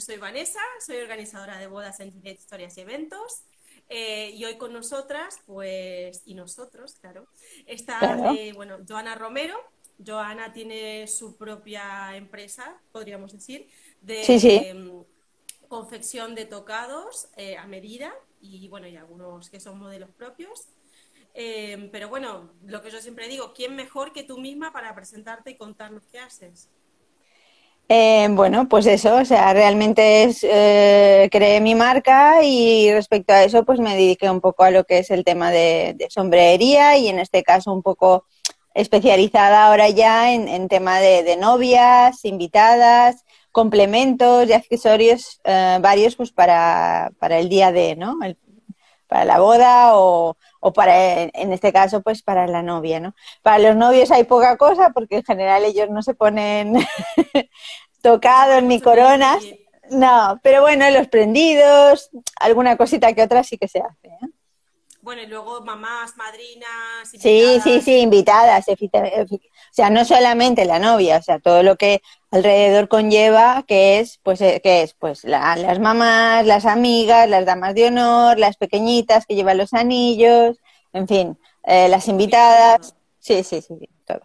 yo soy Vanessa, soy organizadora de bodas en historias y eventos. Eh, y hoy con nosotras, pues, y nosotros, claro, está, eh, bueno, Joana Romero. Joana tiene su propia empresa, podríamos decir, de em, confección de tocados eh, a medida y, bueno, y algunos que son modelos propios. Em, pero bueno, lo que yo siempre digo, ¿quién mejor que tú misma para presentarte y contarnos qué haces? Eh, bueno, pues eso, o sea, realmente es, eh, creé mi marca y respecto a eso, pues me dediqué un poco a lo que es el tema de, sombrería y en este caso un poco especializada ahora ya en, tema de, novias, invitadas, complementos y accesorios eh, varios pues para, para, el día de, ¿no? para la boda o, o para, en este caso, pues para la novia, ¿no? Para los novios hay poca cosa porque en general ellos no se ponen tocados ni coronas. No, pero bueno, los prendidos, alguna cosita que otra sí que se hace. ¿eh? Bueno, y luego mamás, madrinas. Sí, sí, sí, invitadas. O sea, no solamente la novia, o sea, todo lo que alrededor conlleva, que es, pues, eh, que es, pues, las mamás, las amigas, las damas de honor, las pequeñitas que llevan los anillos, en fin, eh, las invitadas. Sí, sí, sí, todo.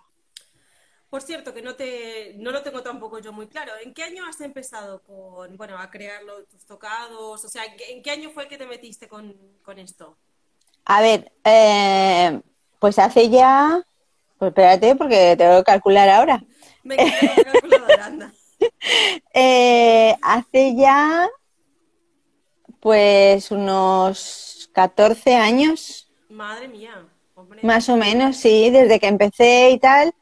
Por cierto, que no te, no lo tengo tampoco yo muy claro. ¿En qué año has empezado con, bueno, a crear tus tocados? O sea, ¿en qué año fue que te metiste con, con esto? A ver, eh, pues hace ya, pues espérate porque tengo que calcular ahora. Me anda. eh, hace ya, pues unos 14 años. Madre mía. Más o menos, sí, desde que empecé y tal.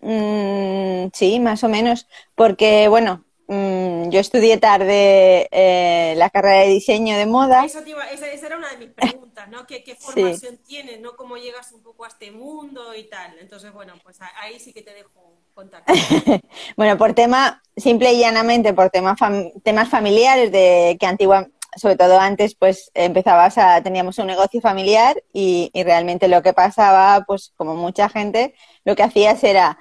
Mm, sí, más o menos. Porque, bueno, Mm, yo estudié tarde eh, la carrera de diseño de moda. esa, era una de mis preguntas, ¿no? ¿Qué, formación tienes, ¿no? ¿Cómo llegas un poco a este mundo y tal? Entonces, bueno, pues ahí sí que te dejo contar. bueno, por tema, simple y llanamente, por temas familiares de que antigua, sobre todo antes, pues empezabas a, teníamos un negocio familiar y, y realmente lo que pasaba, pues como mucha gente, lo que hacías era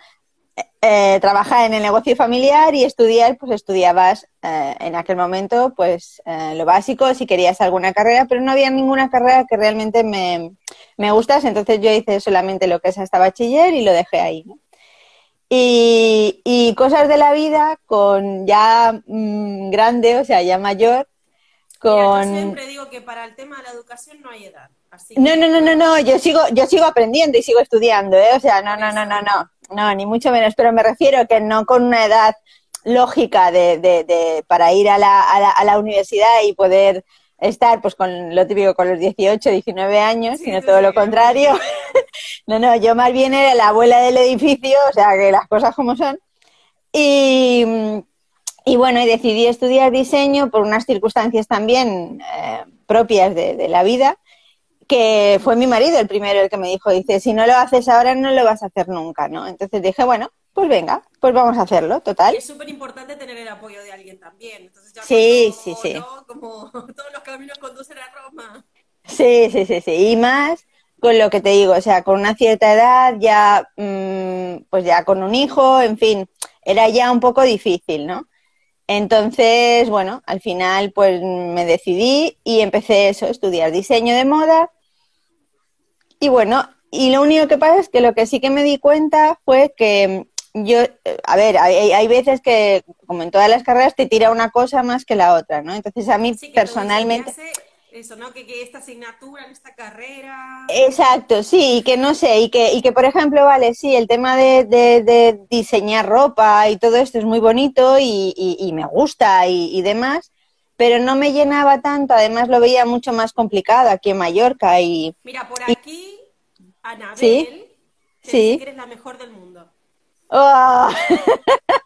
eh, trabajar en el negocio familiar y estudiar, pues estudiabas eh, en aquel momento pues eh, lo básico, si querías alguna carrera, pero no había ninguna carrera que realmente me, me gustase, entonces yo hice solamente lo que es hasta bachiller y lo dejé ahí. Y, cosas de la vida con ya mm, grande, o sea, ya mayor, con... yo siempre digo que para el tema de la educación no hay edad. No, no, no, no, no, yo sigo, yo sigo aprendiendo y sigo estudiando, ¿eh? O sea, no, no, no, no, no, no, ni mucho menos, pero me refiero que no con una edad lógica de, de, de para ir a la, a, la, a la universidad y poder estar pues con lo típico con los 18, 19 años, sino todo lo contrario. no, no, yo más bien era la abuela del edificio, o sea, que las cosas como son. Y, y bueno, y decidí estudiar diseño por unas circunstancias también eh, propias de, de, la vida que fue mi marido el primero el que me dijo, dice, si no lo haces ahora no lo vas a hacer nunca, ¿no? Entonces dije, bueno, pues venga, pues vamos a hacerlo, total. es súper importante tener el apoyo de alguien también. Entonces ya sí, sí, sí. Como todos los caminos conducen a Roma. Sí, sí, sí, sí. Y más con lo que te digo, o sea, con una cierta edad, ya, mm, pues ya con un hijo, en fin, era ya un poco difícil, ¿no? Entonces, bueno, al final pues me decidí y empecé eso, estudiar diseño de moda y bueno, y lo único que pasa es que lo que sí que me di cuenta fue que yo, a ver, hay, veces que, como en todas las carreras, te tira una cosa más que la otra, ¿no? Entonces a mí personalmente... Eso, ¿no? Que, esta asignatura, esta carrera. Exacto, sí, y que no sé, y que, y que por ejemplo, vale, sí, el tema de, de, diseñar ropa y todo esto es muy bonito y, y, me gusta y, y, demás, pero no me llenaba tanto, además lo veía mucho más complicado aquí en Mallorca y... Mira, por aquí, Anabel, ¿Sí? ¿Sí? que eres la mejor del mundo. Oh.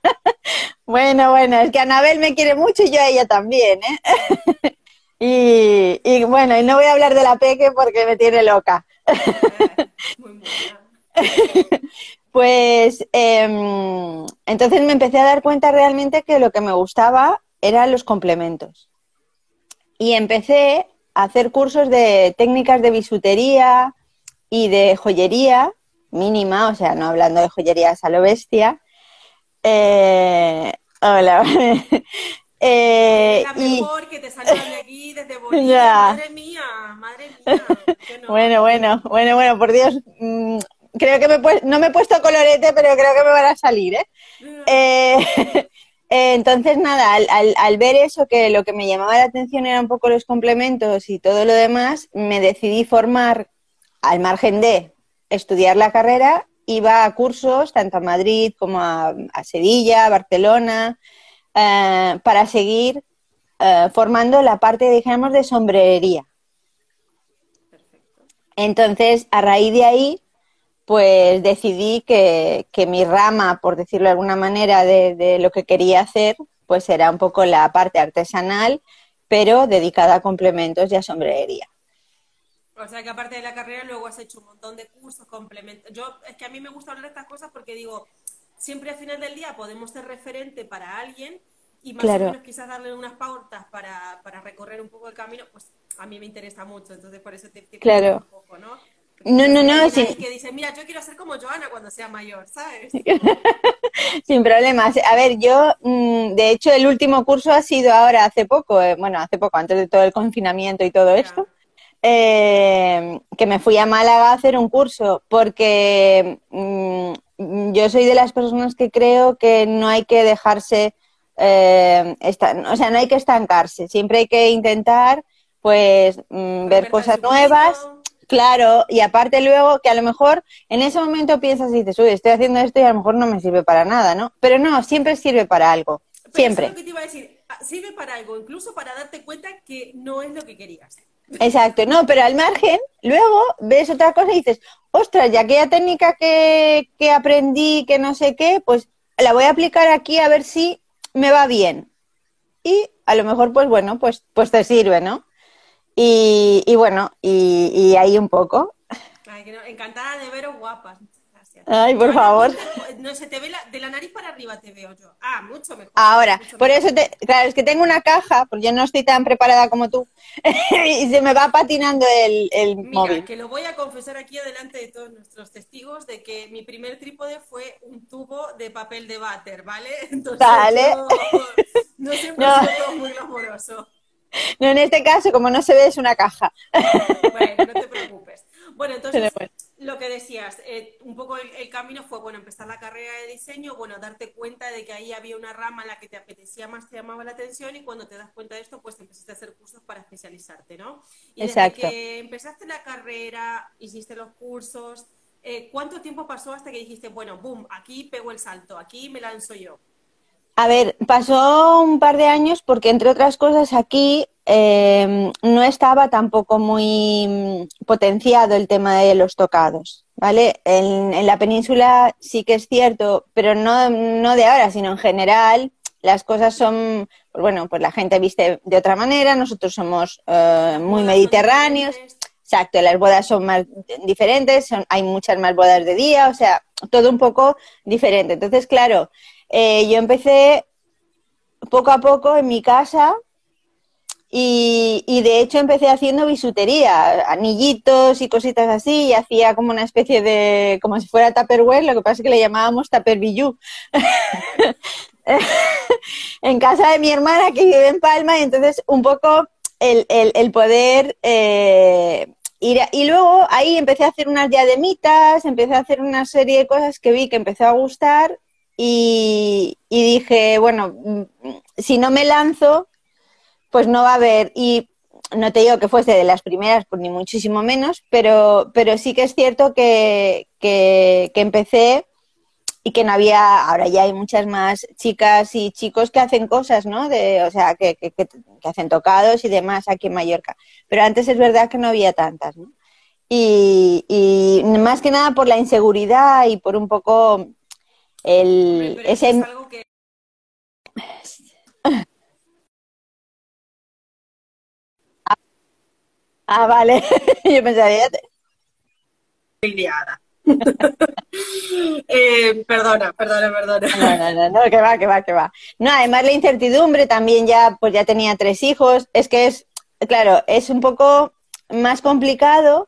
bueno, bueno, es que Anabel me quiere mucho y yo a ella también, ¿eh? y, y, bueno, y no voy a hablar de la peque porque me tiene loca. Muy pues eh, entonces me empecé a dar cuenta realmente que lo que me gustaba eran los complementos. Y empecé a hacer cursos de técnicas de bisutería y de joyería mínima, o sea, no hablando de joyerías a lo bestia. Eh, hola. Eh, la mejor que te salgan de aquí desde Bolivia. Madre mía, madre mía. Bueno, bueno, bueno, bueno, por Dios. Mm, creo que me no me he puesto colorete, pero creo que me van a salir, ¿eh? eh entonces, nada, al, ver eso, que lo que me llamaba la atención eran un poco los complementos y todo lo demás, me decidí formar, al margen de estudiar la carrera, iba a cursos tanto a Madrid como a, Sevilla, Barcelona, eh, para seguir eh, formando la parte, digamos, de sombrerería. Entonces, a raíz de ahí, pues decidí que, mi rama, por decirlo de alguna manera, de, lo que quería hacer, pues era un poco la parte artesanal, pero dedicada a complementos y a sombrerería. O sea que aparte de la carrera luego has hecho un montón de cursos, complementos. Yo, es que a mí me gusta hablar de estas cosas porque digo, siempre al final del día podemos ser referente para alguien y más o menos quizás darle unas pautas para, para, recorrer un poco el camino, pues a mí me interesa mucho, entonces por eso te, te claro. un poco, ¿no? No, no, no. Sin... Que dice, mira, yo quiero ser como Joana cuando sea mayor, ¿sabes? sin problemas. A ver, yo, mm, de hecho, el último curso ha sido ahora hace poco, eh, bueno, hace poco, antes de todo el confinamiento y todo esto, eh, que me fui a Málaga a hacer un curso, porque mm, yo soy de las personas que creo que no hay que dejarse, eh, o sea, no hay que estancarse, siempre hay que intentar, pues, mm, ver cosas nuevas Claro, y aparte luego que a lo mejor en ese momento piensas y dices, uy, estoy haciendo esto y a lo mejor no me sirve para nada, ¿no? Pero no, siempre sirve para algo. siempre. Eso es lo que te iba a decir, ah, sirve para algo, incluso para darte cuenta que no es lo que querías. Exacto, no, pero al margen, luego ves otra cosa y dices, ostras, ya aquella técnica que, que aprendí, que no sé qué, pues la voy a aplicar aquí a ver si me va bien. Y a lo mejor, pues bueno, pues, pues te sirve, ¿no? Y, y bueno, y, y, ahí un poco. Encantada de veros guapas. Ay, por favor. No se te ve la, de la nariz para arriba te veo yo. Ah, mucho mejor. Ahora, por eso te, claro, es que tengo una caja, porque yo no estoy tan preparada como tú, y se me va patinando el, el Mira, móvil. que lo voy a confesar aquí delante de todos nuestros testigos de que mi primer trípode fue un tubo de papel de váter, ¿vale? Entonces, Dale. no siempre no. todo muy glamoroso. No, en este caso, como no se ve, es una caja. Bueno, no te preocupes. Bueno, entonces, lo que decías, eh, un poco el, camino fue, bueno, empezar la carrera de diseño, bueno, darte cuenta de que ahí había una rama en la que te apetecía más, te llamaba la atención y cuando te das cuenta de esto, pues empezaste a hacer cursos para especializarte, ¿no? Y Exacto. desde que empezaste la carrera, hiciste los cursos, eh, ¿cuánto tiempo pasó hasta que dijiste, bueno, boom, aquí pego el salto, aquí me lanzo yo? A ver, pasó un par de años porque, entre otras cosas, aquí eh, no estaba tampoco muy mm, potenciado el tema de los tocados, ¿vale? En, la península sí que es cierto, pero no, no de ahora, sino en general, las cosas son, pues bueno, pues la gente viste de otra manera, nosotros somos eh, muy mediterráneos. Exacto, las bodas son más diferentes, son, hay muchas más bodas de día, o sea, todo un poco diferente. Entonces, claro, eh, yo empecé poco a poco en mi casa y, de hecho empecé haciendo bisutería, anillitos y cositas así, y hacía como una especie de, como si fuera Tupperware, lo que pasa es que le llamábamos Tupper en casa de mi hermana que vive en Palma, y entonces un poco el, el, poder eh, ir y luego ahí empecé a hacer unas diademitas, empecé a hacer una serie de cosas que vi que empezó a gustar y, dije, bueno, mm, si no me lanzo, pues no va a haber. Y no te digo que fuese de las primeras, pues ni muchísimo menos, pero, pero sí que es cierto que, que, empecé y que no había, ahora ya hay muchas más chicas y chicos que hacen cosas, ¿no? De, o sea, que, que, que, hacen tocados y demás aquí en Mallorca. Pero antes es verdad que no había tantas, ¿no? Y, y más que nada por la inseguridad y por un poco el, ese... Es algo que... Ah, vale. Yo pensaría... eh, perdona, perdona, perdona. No, no, no, no, que va, que va, que va. No, además la incertidumbre también ya, pues ya tenía tres hijos. Es que es, claro, es un poco más complicado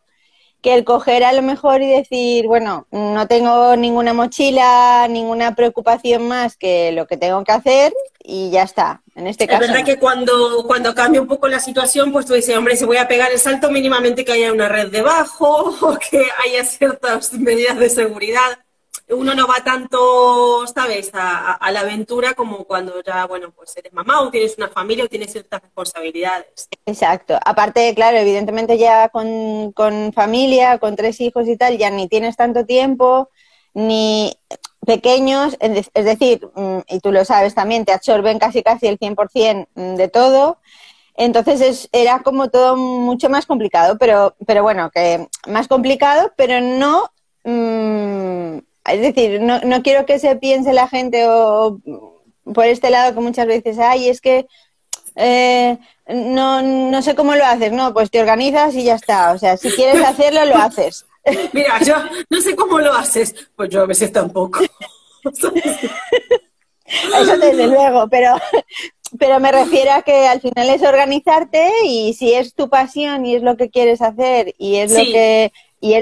que el coger a lo mejor y decir, bueno, no tengo ninguna mochila, ninguna preocupación más que lo que tengo que hacer y ya está. En este caso. Es verdad que cuando, cuando cambia un poco la situación, pues tú dices, hombre, si voy a pegar el salto, mínimamente que haya una red debajo o que haya ciertas medidas de seguridad uno no va tanto, ¿sabes?, a, la aventura como cuando ya, bueno, pues eres mamá o tienes una familia o tienes ciertas responsabilidades. Exacto. Aparte, claro, evidentemente ya con, con familia, con tres hijos y tal, ya ni tienes tanto tiempo, ni pequeños, es decir, mm, y tú lo sabes también, te absorben casi casi el 100% de todo. Entonces es, era como todo mucho más complicado, pero, pero bueno, que más complicado, pero no mmm, es decir, no, no quiero que se piense la gente o por este lado que muchas veces, ay, es que eh, no, no sé cómo lo haces, no, pues te organizas y ya está. O sea, si quieres hacerlo, lo haces. Mira, yo no sé cómo lo haces, pues yo a veces tampoco. Eso desde luego, pero, pero me refiero a que al final es organizarte y si es tu pasión y es lo que quieres hacer y es lo que y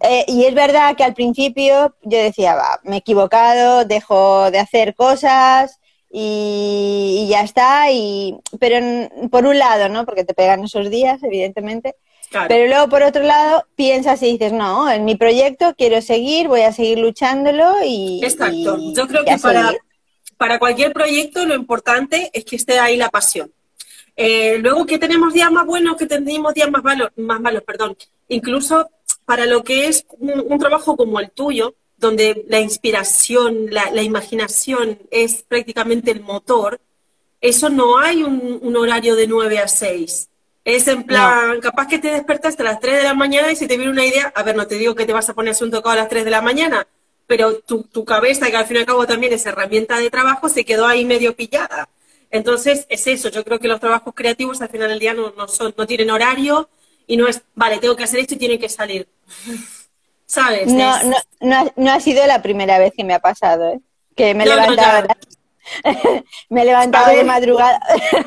eh, y es verdad que al principio yo decía, va, me he equivocado, dejo de hacer cosas y, ya está. Y, pero por un lado, ¿no? Porque te pegan esos días, evidentemente. Pero luego, por otro lado, piensas y dices, no, en mi proyecto quiero seguir, voy a seguir luchándolo y... Exacto. yo creo que para, para cualquier proyecto lo importante es que esté ahí la pasión. Eh, luego que tenemos días más buenos, que tenemos días más malos, más malos, perdón. Incluso para lo que es un, trabajo como el tuyo, donde la inspiración, la, imaginación es prácticamente el motor, eso no hay un, horario de 9 a 6. Es en plan, capaz que te despertaste a las 3 de la mañana y si te viene una idea, a ver, no te digo que te vas a poner un tocado a las 3 de la mañana, pero tu, tu cabeza, que al fin y al cabo también es herramienta de trabajo, se quedó ahí medio pillada. Entonces, es eso, yo creo que los trabajos creativos al final del día no, no, son, no tienen horario, y no es, vale, tengo que hacer esto y tiene que salir. ¿Sabes? No, no, no, ha sido la primera vez que me ha pasado, ¿eh? Que me he levantado, me he levantado de madrugada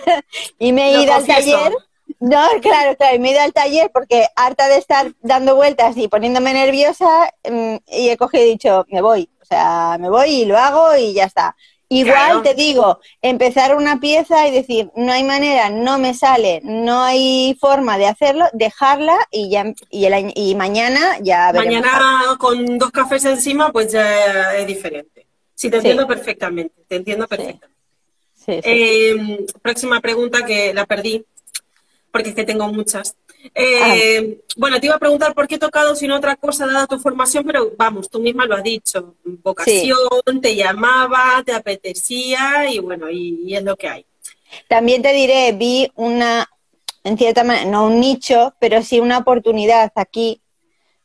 y me he ido al taller. No, claro, claro, me he ido al taller porque harta de estar dando vueltas y poniéndome nerviosa mm, y he cogido y dicho, me voy, o sea, me voy y lo hago y ya está. Igual te digo, empezar una pieza y decir, no hay manera, no me sale, no hay forma de hacerlo, dejarla y ya y, el, y mañana ya veremos. Mañana con dos cafés encima, pues ya es diferente. Sí, te entiendo perfectamente, te entiendo perfectamente. Eh, próxima pregunta que la perdí, porque es que tengo muchas. Eh, bueno, te iba a preguntar por qué he tocado sin otra cosa dada tu formación, pero vamos, tú misma lo has dicho. Vocación, te llamaba, te apetecía y bueno, y, es lo que hay. También te diré, vi una, en cierta manera, no un nicho, pero sí una oportunidad aquí,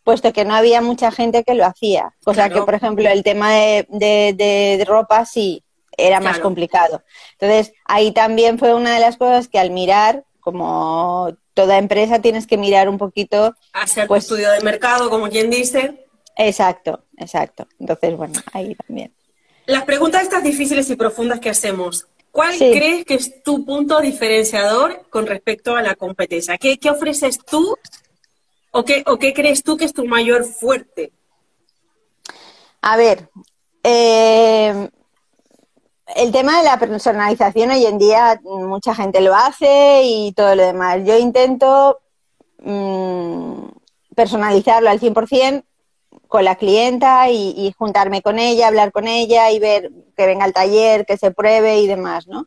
puesto que no había mucha gente que lo hacía. Cosa que, por ejemplo, el tema de, ropa sí era más complicado. Entonces, ahí también fue una de las cosas que al mirar, como toda empresa tienes que mirar un poquito. Hacer pues, estudio de mercado, como quien dice. Exacto, exacto. Entonces, bueno, ahí también. Las preguntas estas difíciles y profundas que hacemos, ¿cuál crees que es tu punto diferenciador con respecto a la competencia? ¿Qué, ofreces tú o qué, o qué crees tú que es tu mayor fuerte? A ver, eh, el tema de la personalización hoy en día mucha gente lo hace y todo lo demás. Yo intento mm, personalizarlo al 100% con la clienta y, juntarme con ella, hablar con ella y ver que venga al taller, que se pruebe y demás, ¿no?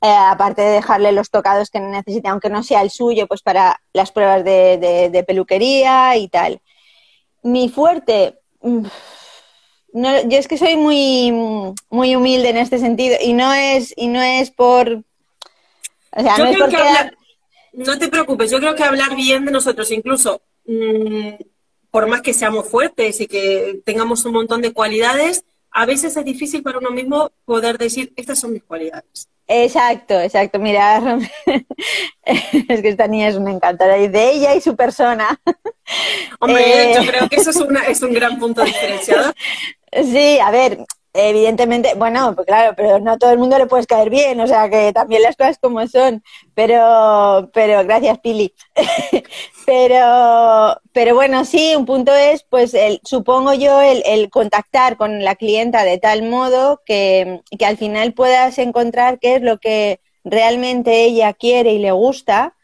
Eh, aparte de dejarle los tocados que necesite, aunque no sea el suyo, pues para las pruebas de, peluquería y tal. Mi fuerte, mm, no, yo es que soy muy, muy humilde en este sentido y no es, y no es por... O sea, no, es porque... no te preocupes, yo creo que hablar bien de nosotros, incluso mm, por más que seamos fuertes y que tengamos un montón de cualidades, a veces es difícil para uno mismo poder decir, estas son mis cualidades. Exacto, exacto. Mira, es que esta niña es una encantadora de ella y su persona. Hombre, yo eh, creo que eso es, una, es un gran punto diferenciador. Sí, a ver, Evidentemente, bueno, pues claro, pero no a todo el mundo le puedes caer bien, o sea que también las cosas como son, pero, pero gracias Pili. pero, pero bueno, sí, un punto es, pues el, supongo yo, el, el, contactar con la clienta de tal modo que, que al final puedas encontrar qué es lo que realmente ella quiere y le gusta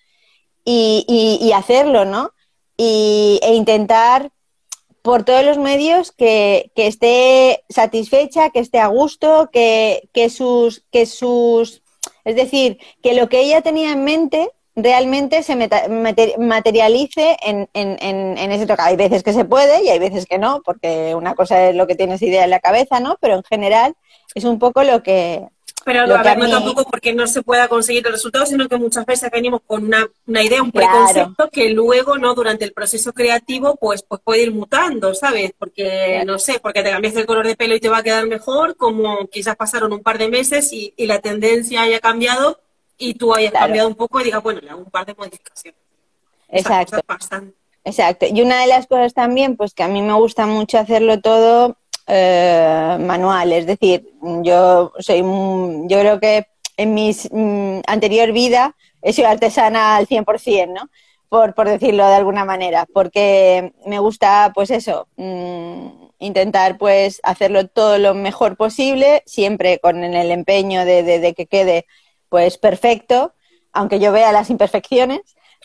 y, y, y hacerlo, ¿no? Y, e intentar por todos los medios que, que esté satisfecha, que esté a gusto, que, que, sus, que sus, es decir, que lo que ella tenía en mente realmente se materialice en, en, en, en ese toque. Hay veces que se puede y hay veces que no, porque una cosa es lo que tienes idea en la cabeza, ¿no? Pero en general es un poco lo que, pero a ver, no tampoco porque no se pueda conseguir el resultado, sino que muchas veces venimos con una, una idea, un preconcepto que luego, ¿no? Durante el proceso creativo, pues, pues puede ir mutando, ¿sabes? Porque, no sé, porque te cambiaste el color de pelo y te va a quedar mejor, como quizás pasaron un par de meses y, y la tendencia haya cambiado y tú hayas cambiado un poco y digas, bueno, le hago un par de modificaciones. Exacto. Exacto. Y una de las cosas también, pues que a mí me gusta mucho hacerlo todo eh, manual. Es decir, yo soy, yo creo que en mi mm, anterior vida he sido artesana al 100%, ¿no? Por, por decirlo de alguna manera, porque me gusta, pues eso, mm, intentar pues hacerlo todo lo mejor posible, siempre con el empeño de, de, que quede pues perfecto, aunque yo vea las imperfecciones.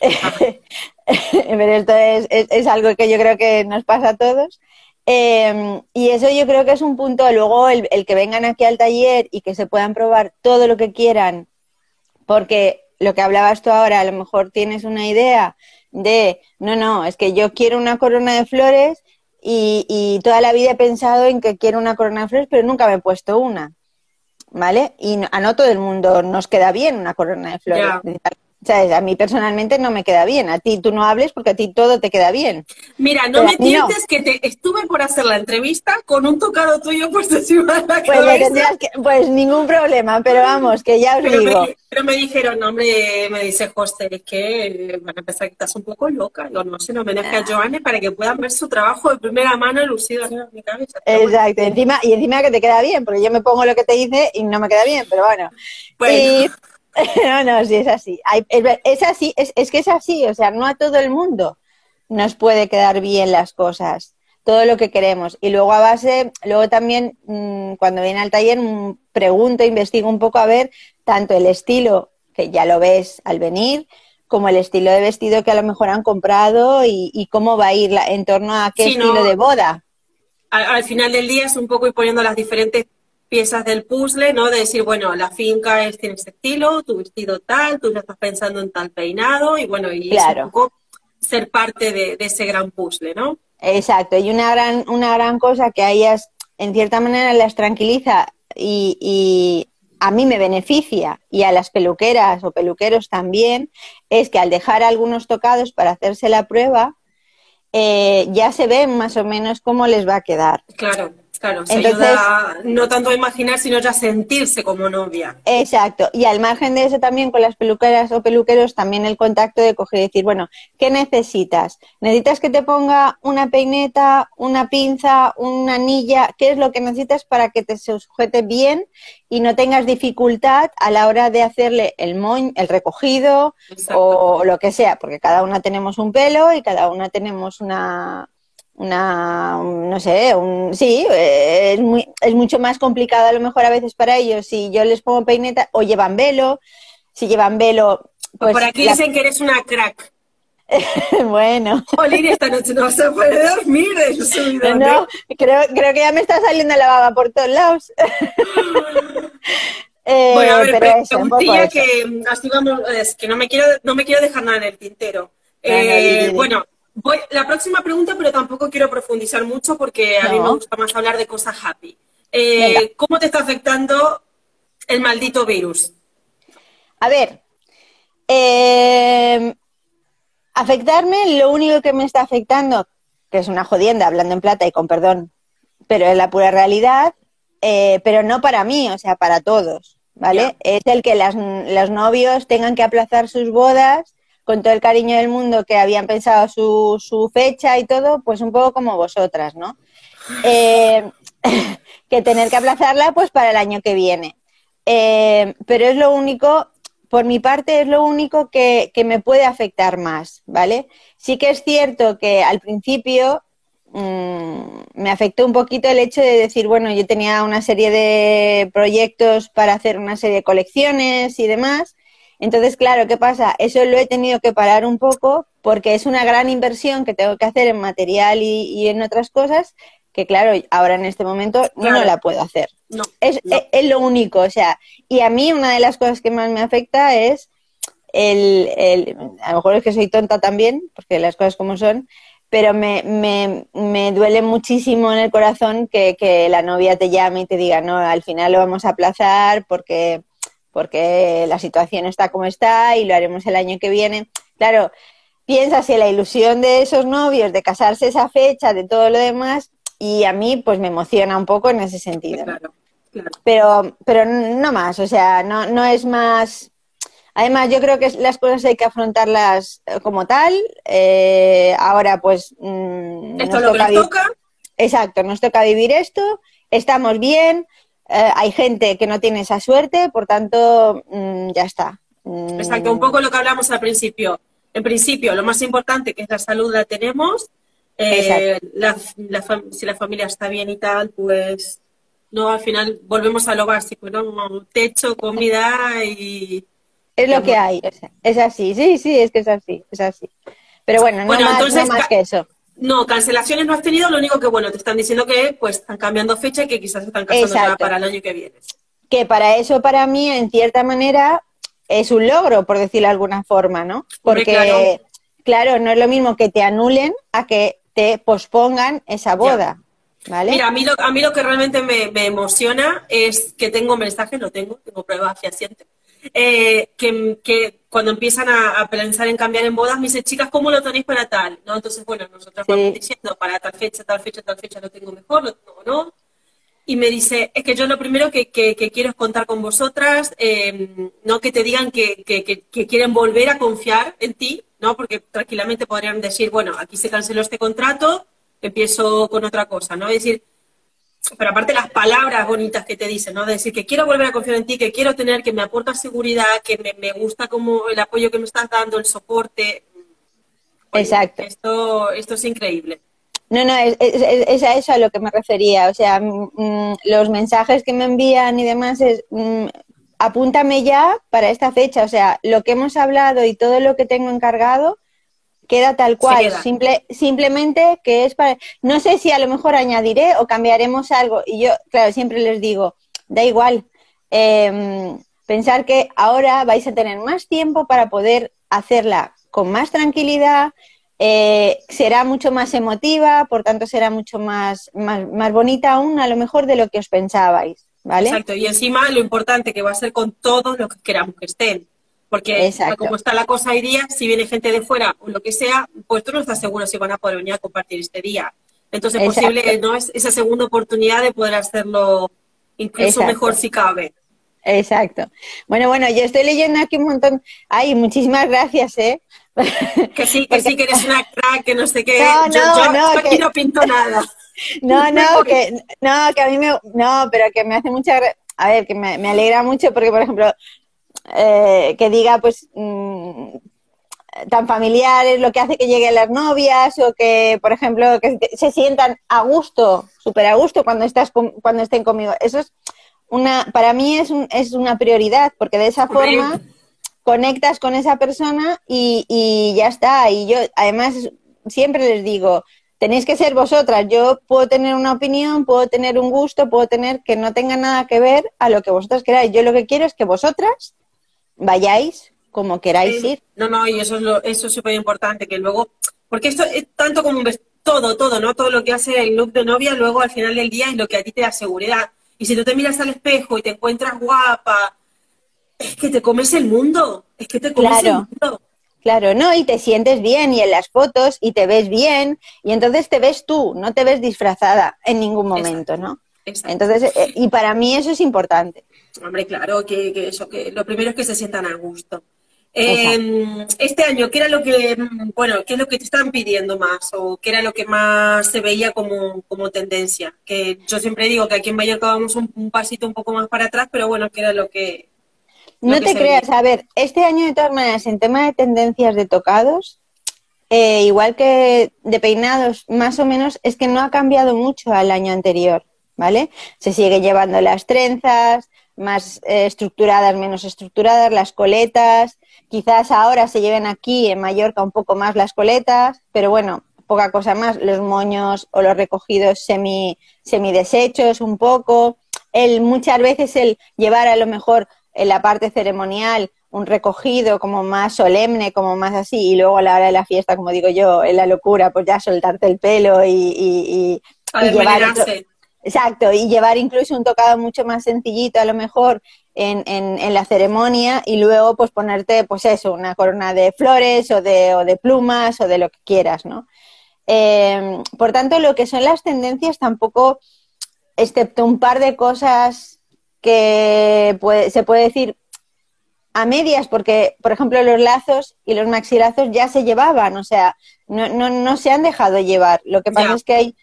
Pero esto es, es, es, algo que yo creo que nos pasa a todos. Eh, y eso yo creo que es un punto. Luego, el, el, que vengan aquí al taller y que se puedan probar todo lo que quieran, porque lo que hablabas tú ahora, a lo mejor tienes una idea de, no, no, es que yo quiero una corona de flores y, y toda la vida he pensado en que quiero una corona de flores, pero nunca me he puesto una. ¿Vale? Y a no todo el mundo nos queda bien una corona de flores. Yeah. ¿Sabes? A mí personalmente no me queda bien. A ti tú no hables porque a ti todo te queda bien. Mira, no Pero me tientes no. que te estuve por hacer la entrevista con un tocado tuyo puesto encima de la pues, que, pues ningún problema, pero vamos, que ya os pero digo. Me, pero me dijeron, hombre, me dice José, es que van a pensar que estás un poco loca. Digo, no sé, no homenaje a Joanne para que puedan ver su trabajo de primera mano lucido arriba de mi cabeza. Exacto, encima, y encima que te queda bien, porque yo me pongo lo que te dice y no me queda bien, pero bueno. bueno. Y, no, no, sí, es así. Hay, es así, es, es, que es así, o sea, no a todo el mundo nos puede quedar bien las cosas, todo lo que queremos. Y luego a base, luego también mmm, cuando viene al taller mmm, pregunto, investigo un poco a ver tanto el estilo, que ya lo ves al venir, como el estilo de vestido que a lo mejor han comprado y, y cómo va a ir la, en torno a qué sí, estilo no, de boda. Al, al final del día es un poco ir poniendo las diferentes piezas del puzzle, ¿no? De decir, bueno, la finca es, tiene este estilo, tu vestido tal, tú ya estás pensando en tal peinado, y bueno, y claro. es un poco ser parte de, de, ese gran puzzle, ¿no? Exacto, y una gran, una gran cosa que a ellas, en cierta manera, las tranquiliza y, y a mí me beneficia, y a las peluqueras o peluqueros también, es que al dejar algunos tocados para hacerse la prueba, eh, ya se ve más o menos cómo les va a quedar. Claro. Claro, se Entonces, ayuda no tanto a imaginar, sino ya a sentirse como novia. Exacto. Y al margen de eso también con las peluqueras o peluqueros, también el contacto de coger y decir, bueno, ¿qué necesitas? ¿Necesitas que te ponga una peineta, una pinza, una anilla? ¿Qué es lo que necesitas para que te sujete bien y no tengas dificultad a la hora de hacerle el moñ, el recogido Exacto. o lo que sea? Porque cada una tenemos un pelo y cada una tenemos una una, no sé, un, sí, es, muy, es mucho más complicado a lo mejor a veces para ellos si yo les pongo peineta o llevan velo, si llevan velo... Pues Por aquí la... dicen que eres una crack. bueno. Jolín, esta noche no vas a poder dormir el subidón, No, creo, creo que ya me está saliendo la baba por todos lados. eh, bueno, a ver, pero preguntilla que así vamos, es que no me quiero, no me quiero dejar nada en el tintero. Eh, no, bueno, Voy, la próxima pregunta, pero tampoco quiero profundizar mucho porque a mí me gusta más hablar de cosas happy. Eh, ¿Cómo te está afectando el maldito virus? A ver, eh, afectarme, lo único que me está afectando, que es una jodienda, hablando en plata y con perdón, pero es la pura realidad, eh, pero no para mí, o sea, para todos, ¿vale? Yeah. Es el que las, los novios tengan que aplazar sus bodas con todo el cariño del mundo que habían pensado su, su fecha y todo, pues un poco como vosotras, ¿no? Eh, que tener que aplazarla pues para el año que viene. Eh, pero es lo único, por mi parte, es lo único que, que, me puede afectar más, ¿vale? Sí que es cierto que al principio mmm, me afectó un poquito el hecho de decir, bueno, yo tenía una serie de proyectos para hacer una serie de colecciones y demás. Entonces, claro, ¿qué pasa? Eso lo he tenido que parar un poco porque es una gran inversión que tengo que hacer en material y, y en otras cosas que claro, ahora en este momento claro. no la puedo hacer. No, es, no. Es, es, lo único, o sea, y a mí una de las cosas que más me afecta es el, el, a lo mejor es que soy tonta también, porque las cosas como son, pero me, me, me duele muchísimo en el corazón que, que, la novia te llame y te diga, no, al final lo vamos a aplazar porque, porque la situación está como está y lo haremos el año que viene. Claro, piensas en la ilusión de esos novios, de casarse esa fecha, de todo lo demás, y a mí pues me emociona un poco en ese sentido. Claro, claro. Pero, pero no más, o sea, no, no es más... Además, yo creo que las cosas hay que afrontarlas como tal. Eh, ahora, pues... Mmm, esto es lo que nos toca. Exacto, nos toca vivir esto, estamos bien, eh, hay gente que no tiene esa suerte, por tanto, mmm, ya está. Exacto, un poco lo que hablamos al principio. En principio, lo más importante que es la salud la tenemos, eh, la, la, si la familia está bien y tal, pues no, al final volvemos a lo básico, ¿no? Techo, comida y... Es lo que hay, es así, sí, sí, es que es así, es así. Pero bueno, no, bueno, más, entonces, no más que eso. No, cancelaciones no has tenido, lo único que, bueno, te están diciendo que pues están cambiando fecha y que quizás están casando ya para el año que viene. Que para eso, para mí, en cierta manera, es un logro, por decirlo de alguna forma, ¿no? Porque, Hombre, claro. claro, no es lo mismo que te anulen a que te pospongan esa boda. Ya. ¿Vale? Mira, a mí, lo, a mí lo que realmente me, me, emociona es que tengo mensajes, lo tengo, tengo pruebas fehacientes, eh, que, que, cuando empiezan a, a, pensar en cambiar en bodas, me dicen, chicas, ¿cómo lo tenéis para tal? ¿No? Entonces, bueno, nosotros sí. vamos diciendo, para tal fecha, tal fecha, tal fecha lo tengo mejor, lo tengo no. Y me dice, es que yo lo primero que, que, que quiero es contar con vosotras, eh, no que te digan que, que quieren volver a confiar en ti, ¿no? Porque tranquilamente podrían decir, bueno, aquí se canceló este contrato, empiezo con otra cosa, ¿no? Es decir, pero aparte las palabras bonitas que te dicen, ¿no? De decir que quiero volver a confiar en ti, que quiero tener, que me aporta seguridad, que me, me gusta como el apoyo que me estás dando, el soporte. Oye, Exacto. Esto, esto es increíble. No, no, es, es, es, a eso a lo que me refería. O sea, mmm, los mensajes que me envían y demás es, mmm, apúntame ya para esta fecha. O sea, lo que hemos hablado y todo lo que tengo encargado queda tal cual. Queda. Simple, simplemente que es para. No sé si a lo mejor añadiré o cambiaremos algo. Y yo, claro, siempre les digo, da igual. Eh, pensar que ahora vais a tener más tiempo para poder hacerla con más tranquilidad. Eh, será mucho más emotiva, por tanto será mucho más, más, más bonita aún a lo mejor de lo que os pensabais. ¿Vale? Exacto, y encima lo importante que va a ser con todos los que queramos que estén. Porque Exacto. como está la cosa hoy día, si viene gente de fuera o lo que sea, pues tú no estás seguro si van a poder venir a compartir este día. Entonces, es posible, ¿no? Es esa segunda oportunidad de poder hacerlo incluso Exacto. mejor si cabe. Exacto. Bueno, bueno, yo estoy leyendo aquí un montón. Ay, muchísimas gracias, ¿eh? Que sí, que Porque... sí, que eres una crack, que no sé qué. No, yo, no, yo no, aquí que... no pinto nada. No, no, que, no, que a mí me, no, pero que me hace mucha, a ver, que me, me alegra mucho porque, por ejemplo, eh, que diga, pues, mmm, tan familiar es lo que hace que lleguen las novias o que, por ejemplo, que se sientan a gusto, súper a gusto cuando estás con, cuando estén conmigo. Eso es una, para mí es, un, es una prioridad porque de esa forma conectas con esa persona y, y ya está. Y yo, además, siempre les digo, tenéis que ser vosotras. Yo puedo tener una opinión, puedo tener un gusto, puedo tener que no tenga nada que ver a lo que vosotras queráis. Yo lo que quiero es que vosotras vayáis como queráis ir. No, no, y eso es lo, eso es súper importante, que luego, porque esto es tanto como todo, todo, ¿no? Todo lo que hace el look de novia, luego al final del día es lo que a ti te da seguridad. Y si tú te miras al espejo y te encuentras guapa, es que te comes el mundo, es que te comes claro. el mundo. Claro, no, y te sientes bien y en las fotos y te ves bien y entonces te ves tú, no te ves disfrazada en ningún momento, Exacto. ¿no? Exacto. Entonces, eh, y para mí eso es importante. Hombre, claro, que, que, eso, que lo primero es que se sientan a gusto. Em, este año, ¿qué era lo que, bueno, qué es lo que te están pidiendo más o qué era lo que más se veía como, tendencia? Que yo siempre digo que aquí en Mallorca vamos un, pasito un poco más para atrás, pero bueno, ¿qué era lo que... no te creas, a ver, este año de todas maneras, en tema de tendencias de tocados, eh, igual que de peinados, más o menos, es que no ha cambiado mucho al año anterior, ¿vale? Se sigue llevando las trenzas, más eh, estructuradas, menos estructuradas, las coletas, quizás ahora se lleven aquí en Mallorca un poco más las coletas, pero bueno, poca cosa más, los moños o los recogidos semi, semi desechos un poco, el, muchas veces el llevar a lo mejor en la parte ceremonial un recogido como más solemne, como más así, y luego a la hora de la fiesta, como digo yo, en la locura, pues ya soltarte el pelo y, y, llevar exacto, y llevar incluso un tocado mucho más sencillito a lo mejor en, en, la ceremonia y luego pues ponerte pues eso, una corona de flores o de, o de plumas o de lo que quieras, ¿no? Em, por tanto, lo que son las tendencias tampoco, excepto un par de cosas que se puede decir a medias, porque, por ejemplo, los lazos y los maxilazos ya se llevaban, o sea, no, no, no se han dejado llevar. Lo que pasa es que hay,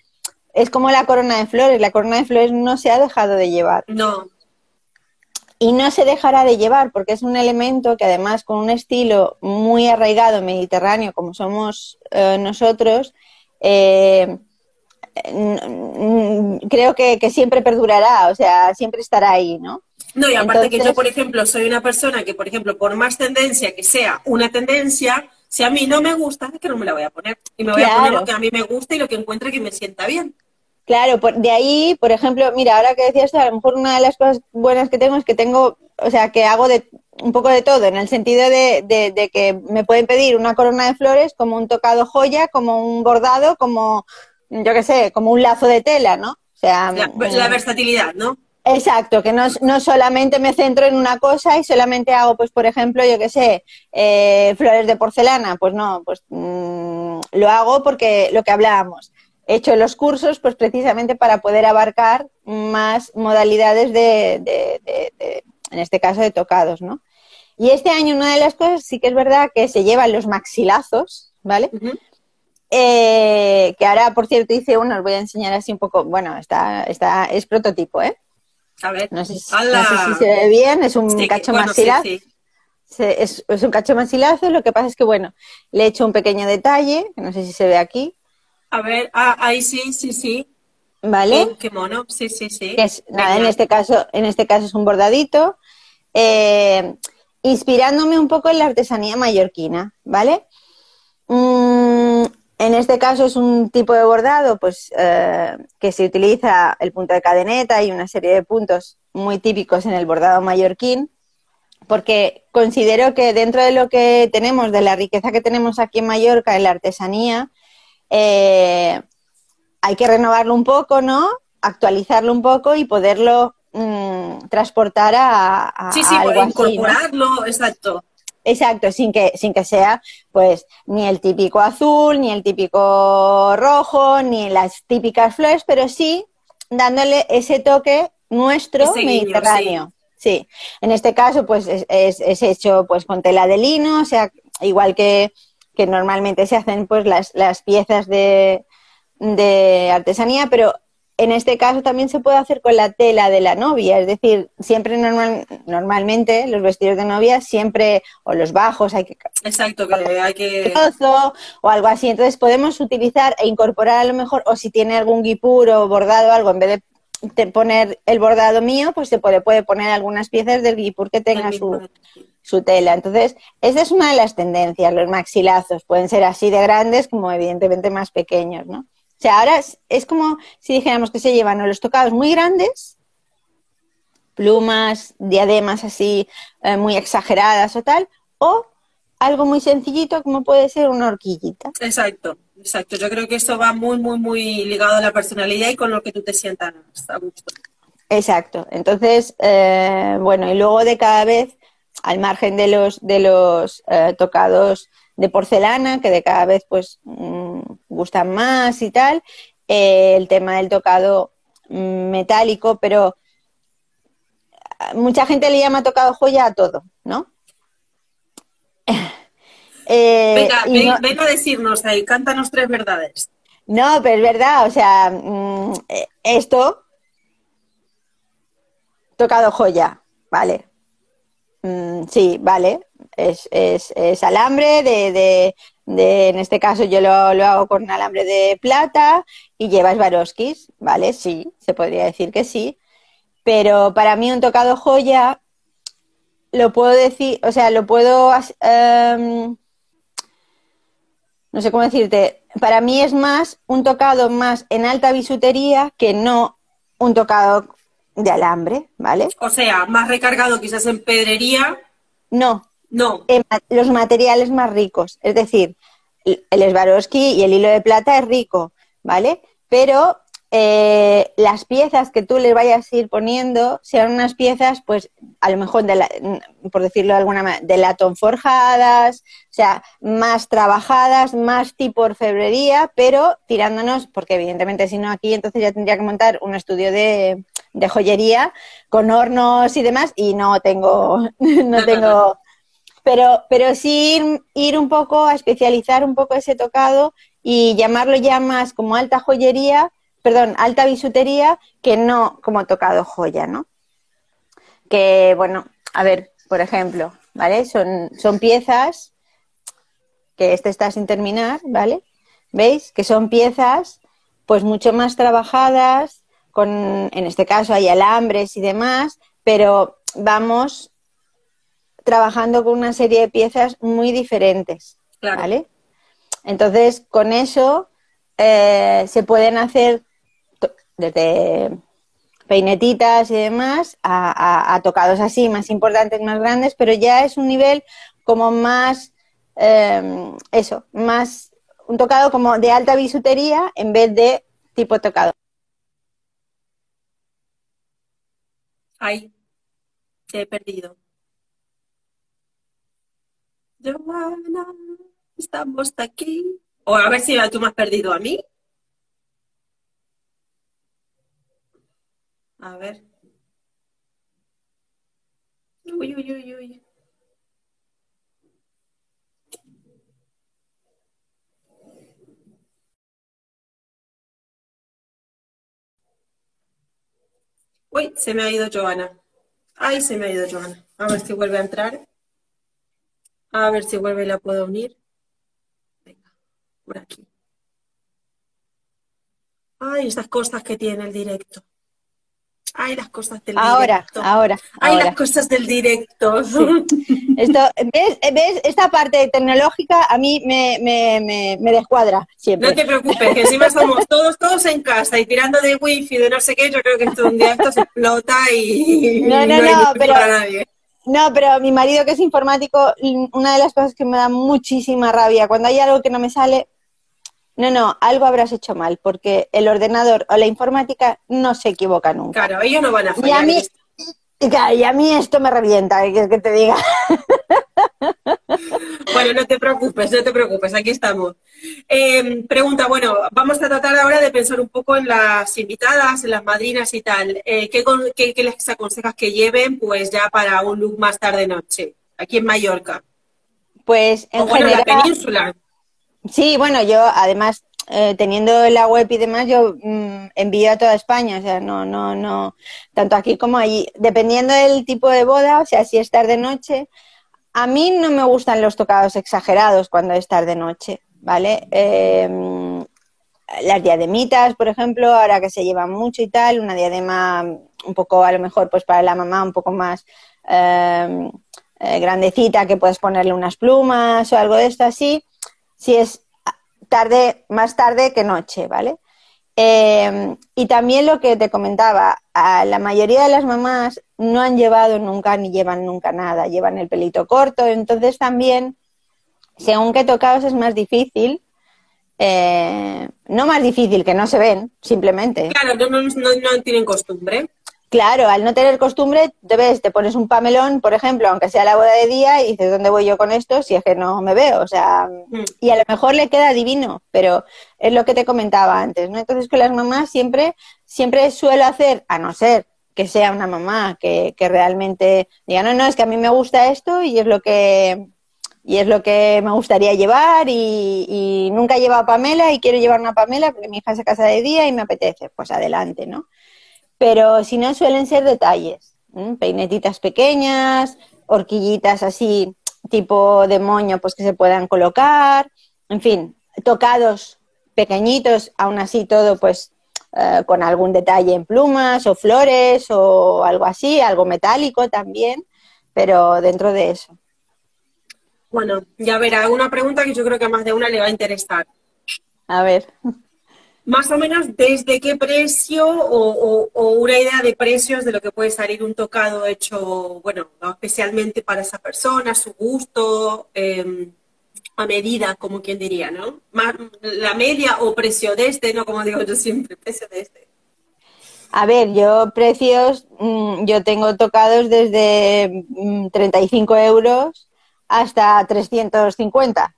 es como la corona de flores, la corona de flores no se ha dejado de llevar. No. Y no se dejará de llevar, porque es un elemento que además con un estilo muy arraigado mediterráneo, como somos eh, nosotros, eh, creo que, que siempre perdurará, o sea, siempre estará ahí, ¿no? No, y aparte que yo, por ejemplo, soy una persona que, por ejemplo, por más tendencia que sea una tendencia, si a mí no me gusta, es que no me la voy a poner. Y me voy a poner lo que a mí me gusta y lo que encuentre que me sienta bien. Claro, de ahí, por ejemplo, mira, ahora que decías, a lo mejor una de las cosas buenas que tengo es que tengo, o sea, que hago de un poco de todo, en el sentido de, de, que me pueden pedir una corona de flores, como un tocado joya, como un bordado, como, yo qué sé, como un lazo de tela, ¿no? O sea, la mm, versatilidad, ¿no? Exacto, que no, no, solamente me centro en una cosa y solamente hago, pues, por ejemplo, yo qué sé, eh, flores de porcelana. Pues no, pues mm, lo hago porque lo que hablábamos. He hecho los cursos, pues precisamente para poder abarcar más modalidades de, de, en este caso, de tocados, ¿no? Y este año una de las cosas sí que es verdad que se llevan los maxilazos, ¿vale? Eh, que ahora, por cierto, hice uno, os voy a enseñar así un poco, bueno, está, está, es prototipo, ¿eh? A ver, no sé, si, se ve bien, es un cacho maxilazo. es, un cacho maxilazo, lo que pasa es que, bueno, le he hecho un pequeño detalle, que no sé si se ve aquí. A ver, ah, ahí sí, sí, sí. ¿Vale? qué mono, sí, sí, sí. nada, en este caso, en este caso es un bordadito. Eh, inspirándome un poco en la artesanía mallorquina, ¿vale? Mm, en este caso es un tipo de bordado pues, eh, que se utiliza el punto de cadeneta y una serie de puntos muy típicos en el bordado mallorquín, porque considero que dentro de lo que tenemos, de la riqueza que tenemos aquí en Mallorca, en la artesanía, eh, hay que renovarlo un poco, ¿no? Actualizarlo un poco y poderlo mm, transportar a, sí, sí, incorporarlo, exacto. Exacto, sin que, sin que sea pues ni el típico azul, ni el típico rojo, ni las típicas flores, pero sí dándole ese toque nuestro mediterráneo. sí. en este caso pues es, es, hecho pues con tela de lino, o sea, igual que, que normalmente se hacen pues las, las piezas de, de artesanía, pero en este caso también se puede hacer con la tela de la novia, es decir, siempre normal, normalmente los vestidos de novia siempre, o los bajos, hay que... Exacto, que hay que... O algo así, entonces podemos utilizar e incorporar a lo mejor, o si tiene algún guipur o bordado algo, en vez de poner el bordado mío, pues se puede, puede poner algunas piezas del guipur que tenga su, su tela. Entonces, esa es una de las tendencias, los maxilazos, pueden ser así de grandes como evidentemente más pequeños, ¿no? O sea, ahora es, como si dijéramos que se llevan los tocados muy grandes, plumas, diademas así eh, muy exageradas o tal, o algo muy sencillito como puede ser una horquillita. Exacto, exacto. Yo creo que eso va muy, muy, muy ligado a la personalidad y con lo que tú te sientas a gusto. Exacto. Entonces, eh, bueno, y luego de cada vez, al margen de los, de los eh, tocados de porcelana, que de cada vez pues mm, gustan más y tal, eh, el tema del tocado mm, metálico, pero mucha gente le llama tocado joya a todo, ¿no? Eh, venga, ven, a decirnos ahí, cántanos tres verdades. No, pero es verdad, o sea, mm, eh, esto, tocado joya, vale. Mm, sí, vale. Es, es, alambre de, de, en este caso yo lo, lo, hago con alambre de plata y llevas Swarovskis, ¿vale? Sí, se podría decir que sí. Pero para mí un tocado joya lo puedo decir, o sea, lo puedo, em, no sé cómo decirte, para mí es más un tocado más en alta bisutería que no un tocado de alambre, ¿vale? O sea, más recargado quizás en pedrería. No. No. los materiales más ricos, es decir, el Swarovski y el hilo de plata es rico, ¿vale? Pero eh, las piezas que tú le vayas a ir poniendo sean unas piezas, pues a lo mejor, de la, por decirlo de alguna manera, de latón forjadas, o sea, más trabajadas, más tipo orfebrería, pero tirándonos, porque evidentemente si no aquí, entonces ya tendría que montar un estudio de, joyería con hornos y demás, y no tengo, no tengo, pero, pero sí ir un poco a especializar un poco ese tocado y llamarlo ya más como alta joyería perdón, alta bisutería que no como tocado joya, ¿no? Que, bueno, a ver, por ejemplo, ¿vale? Son, son piezas que este está sin terminar, ¿vale? ¿Veis? Que son piezas pues mucho más trabajadas, con, en este caso hay alambres y demás, pero vamos trabajando con una serie de piezas muy diferentes, ¿vale? Entonces, con eso eh, se pueden hacer desde peinetitas y demás a, tocados así más importantes, más grandes, pero ya es un nivel como más, em, eso, más un tocado como de alta bisutería en vez de tipo tocado. Ay, te he perdido. Estamos aquí. O a ver si tú me has perdido a mí. A ver. Uy, uy, uy, uy. Uy, se me ha ido Joana. Ay, se me ha ido Joana. A ver si vuelve a entrar. A ver si vuelve y la puedo unir. Venga, por aquí. Ay, estas cosas que tiene el directo. Ay, las cosas del ahora, directo. Ahora, Ay, las cosas del directo. Esto, ¿ves, ¿ves? Esta parte tecnológica a mí me, me, me, descuadra siempre. No te preocupes, que encima estamos todos, todos en casa y tirando de wifi, de no sé qué, yo creo que esto un día esto se explota y no, no, no, pero, No, pero mi marido que es informático, una de las cosas que me da muchísima rabia, cuando hay algo que no me sale, no, no, algo habrás hecho mal, porque el ordenador o la informática no se equivoca nunca. Claro, ellos no van a fallar. Y a mí, y a mí esto me revienta, que, que te diga. Bueno, no te preocupes, no te preocupes, aquí estamos. Em, pregunta, bueno, vamos a tratar ahora de pensar un poco en las invitadas, en las madrinas y tal. Eh, ¿qué, qué, les aconsejas que lleven pues ya para un look más tarde-noche, aquí en Mallorca? Pues en o bueno, la península. Sí, bueno, yo además eh, teniendo la web y demás, yo mm, envío a toda España, o sea, no, no, no, tanto aquí como allí, dependiendo del tipo de boda, o sea, si es tarde noche, a mí no me gustan los tocados exagerados cuando es tarde noche, ¿vale? Em, las diademitas, por ejemplo, ahora que se llevan mucho y tal, una diadema un poco, a lo mejor, pues para la mamá un poco más em, eh, grandecita, que puedes ponerle unas plumas o algo de esto así si es tarde, más tarde que noche, ¿vale? Eh, y también lo que te comentaba, a la mayoría de las mamás no han llevado nunca ni llevan nunca nada, llevan el pelito corto, entonces también, según qué tocados es más difícil, eh, no más difícil que no se ven, simplemente. Claro, no, no tienen costumbre. Claro, al no tener costumbre, te ves, te pones un pamelón, por ejemplo, aunque sea la boda de día, y dices, ¿dónde voy yo con esto? Si es que no me veo, o sea, mm. y a lo mejor le queda divino, pero es lo que te comentaba antes, ¿no? Entonces, con las mamás siempre, siempre suelo hacer, a no ser que sea una mamá que, que realmente diga, no, no, es que a mí me gusta esto y es lo que, y es lo que me gustaría llevar y, nunca he llevado a Pamela y quiero llevar una Pamela porque mi hija se casa de día y me apetece, pues adelante, ¿no? Pero si no suelen ser detalles, peinetitas pequeñas, horquillitas así tipo de moño pues que se puedan colocar, en fin, tocados pequeñitos, aún así todo pues eh, con algún detalle en plumas o flores o algo así, algo metálico también, pero dentro de eso. Bueno, ya verá, una pregunta que yo creo que a más de una le va a interesar. A ver. Más o menos, ¿desde qué precio o, una idea de precios de lo que puede salir un tocado hecho, bueno, especialmente para esa persona, su gusto, em, a medida, como quien diría, ¿no? la media o precio de este, ¿no? Como digo yo siempre, precio de este. A ver, yo precios, mm, yo tengo tocados desde 35 mm, euros hasta 350.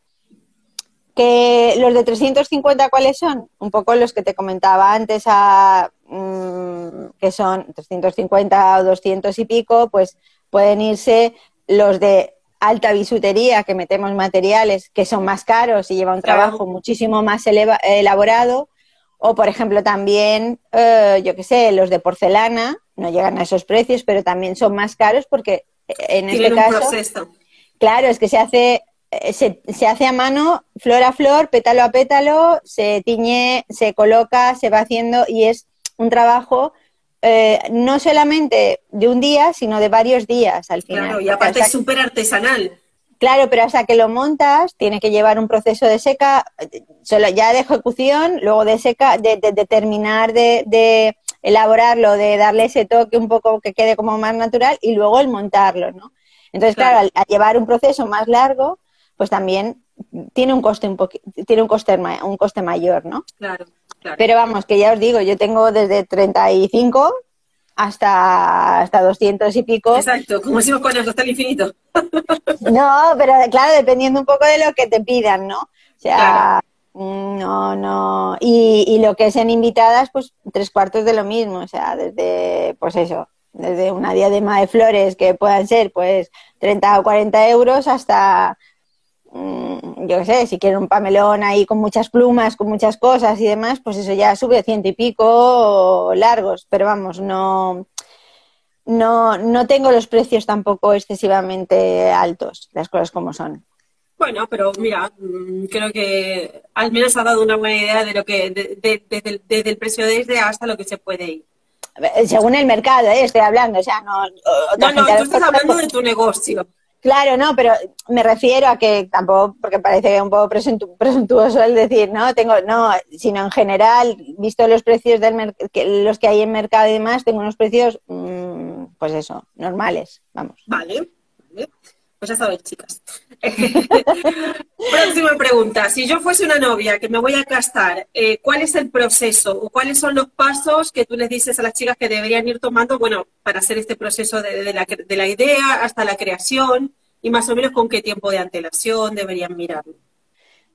Que los de 350, ¿cuáles son? Un poco los que te comentaba antes, a, mm, que son 350 o 200 y pico, pues pueden irse los de alta bisutería, que metemos materiales que son más caros y lleva un trabajo muchísimo más elaborado. O, por ejemplo, también, eh, yo qué sé, los de porcelana, no llegan a esos precios, pero también son más caros porque eh, en este caso... Claro, es que se hace, se, se, hace a mano, flor a flor, pétalo a pétalo, se tiñe, se coloca, se va haciendo y es un trabajo eh, no solamente de un día, sino de varios días al final. Claro, y aparte es súper artesanal. Claro, pero hasta que lo montas tiene que llevar un proceso de seca, solo ya de ejecución, luego de seca, de, terminar de, elaborarlo, de darle ese toque un poco que quede como más natural y luego el montarlo, ¿no? Entonces, claro, al, llevar un proceso más largo, pues también tiene un coste un tiene un coste un coste mayor, ¿no? Claro, claro. Pero vamos, que ya os digo, yo tengo desde 35 hasta, hasta 200 y pico. Exacto, como decimos con hasta el infinito. no, pero claro, dependiendo un poco de lo que te pidan, ¿no? O sea, no, no. Y, y lo que es en invitadas, pues tres cuartos de lo mismo, o sea, desde, pues eso, desde una diadema de flores que puedan ser pues 30 o 40 euros hasta, mm, yo qué sé, si quieren un pamelón ahí con muchas plumas, con muchas cosas y demás, pues eso ya sube a ciento y pico largos, pero vamos, no, no, no tengo los precios tampoco excesivamente altos, las cosas como son. Bueno, pero mira, mm, creo que al menos ha dado una buena idea de lo que, desde de, el precio desde hasta lo que se puede ir según el mercado, ¿eh? estoy hablando, o sea, no... No, no, tú estás hablando de tu negocio. Claro, no, pero me refiero a que tampoco, porque parece un poco presuntuoso el decir, no, tengo, no, sino en general, visto los precios del los que hay en mercado y demás, tengo unos precios, mm, pues eso, normales, vamos. Vale, vale. Pues ya sabéis, chicas. Próxima pregunta. Si yo fuese una novia que me voy a casar, eh, ¿cuál es el proceso o cuáles son los pasos que tú les dices a las chicas que deberían ir tomando, bueno, para hacer este proceso de, la, idea hasta la creación y más o menos con qué tiempo de antelación deberían mirarlo?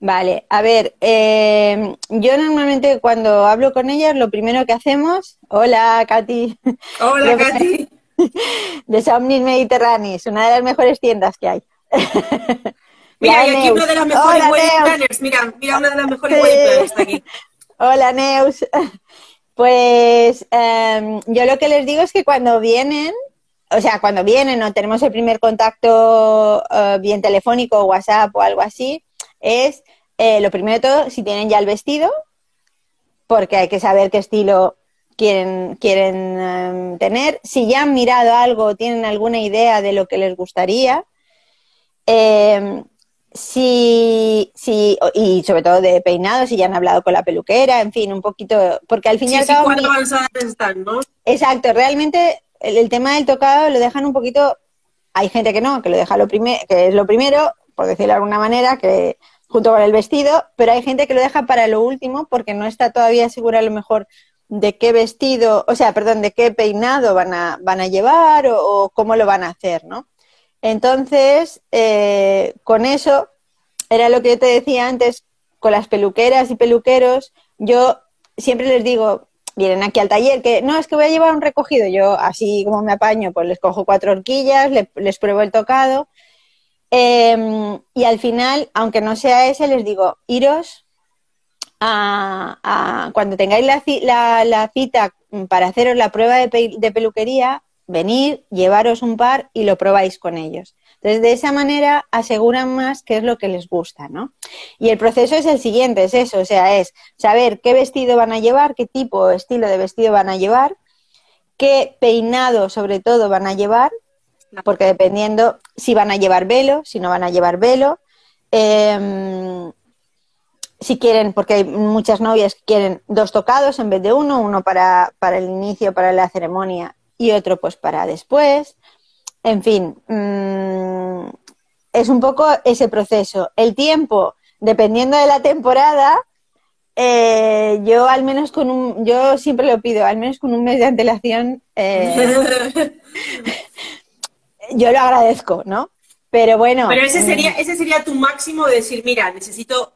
Vale, a ver, eh, yo normalmente cuando hablo con ellas, lo primero que hacemos, hola Katy. Hola Katy de Somnis Mediterranis, una de las mejores tiendas que hay. Mira, y aquí una de las mejores Hola, Mira, mira una de las mejores sí. aquí. Hola, Neus. Pues em, yo lo que les digo es que cuando vienen, o sea, cuando vienen o tenemos el primer contacto eh, bien telefónico, WhatsApp o algo así, es eh, lo primero de todo, si tienen ya el vestido, porque hay que saber qué estilo quieren, quieren em, tener. Si ya han mirado algo, tienen alguna idea de lo que les gustaría. Em, si, si, y sobre todo de peinados, si ya han hablado con la peluquera, en fin, un poquito, porque al fin y al cabo... están, ¿no? Exacto, realmente el, tema del tocado lo dejan un poquito, hay gente que no, que lo deja lo primero, que es lo primero, por decirlo de alguna manera, que junto con el vestido, pero hay gente que lo deja para lo último porque no está todavía segura a lo mejor de qué vestido, o sea, perdón, de qué peinado van a, van a llevar o, cómo lo van a hacer, ¿no? Entonces, eh, con eso, era lo que yo te decía antes, con las peluqueras y peluqueros, yo siempre les digo, vienen aquí al taller, que no, es que voy a llevar un recogido, yo así como me apaño, pues les cojo cuatro horquillas, les pruebo el tocado. Em, y al final, aunque no sea ese, les digo, iros a, cuando tengáis la, cita para haceros la prueba de, de peluquería, venir, llevaros un par y lo probáis con ellos. Entonces, de esa manera aseguran más qué es lo que les gusta, ¿no? Y el proceso es el siguiente, es eso, o sea, es saber qué vestido van a llevar, qué tipo o estilo de vestido van a llevar, qué peinado sobre todo van a llevar, porque dependiendo si van a llevar velo, si no van a llevar velo, em, si quieren, porque hay muchas novias que quieren dos tocados en vez de uno, uno para, para el inicio, para la ceremonia y otro pues para después. En fin, mm, es un poco ese proceso. El tiempo, dependiendo de la temporada, eh, yo al menos con un, yo siempre lo pido, al menos con un mes de antelación, eh, yo lo agradezco, ¿no? Pero bueno. Pero ese sería, mm. ese sería tu máximo de decir, mira, necesito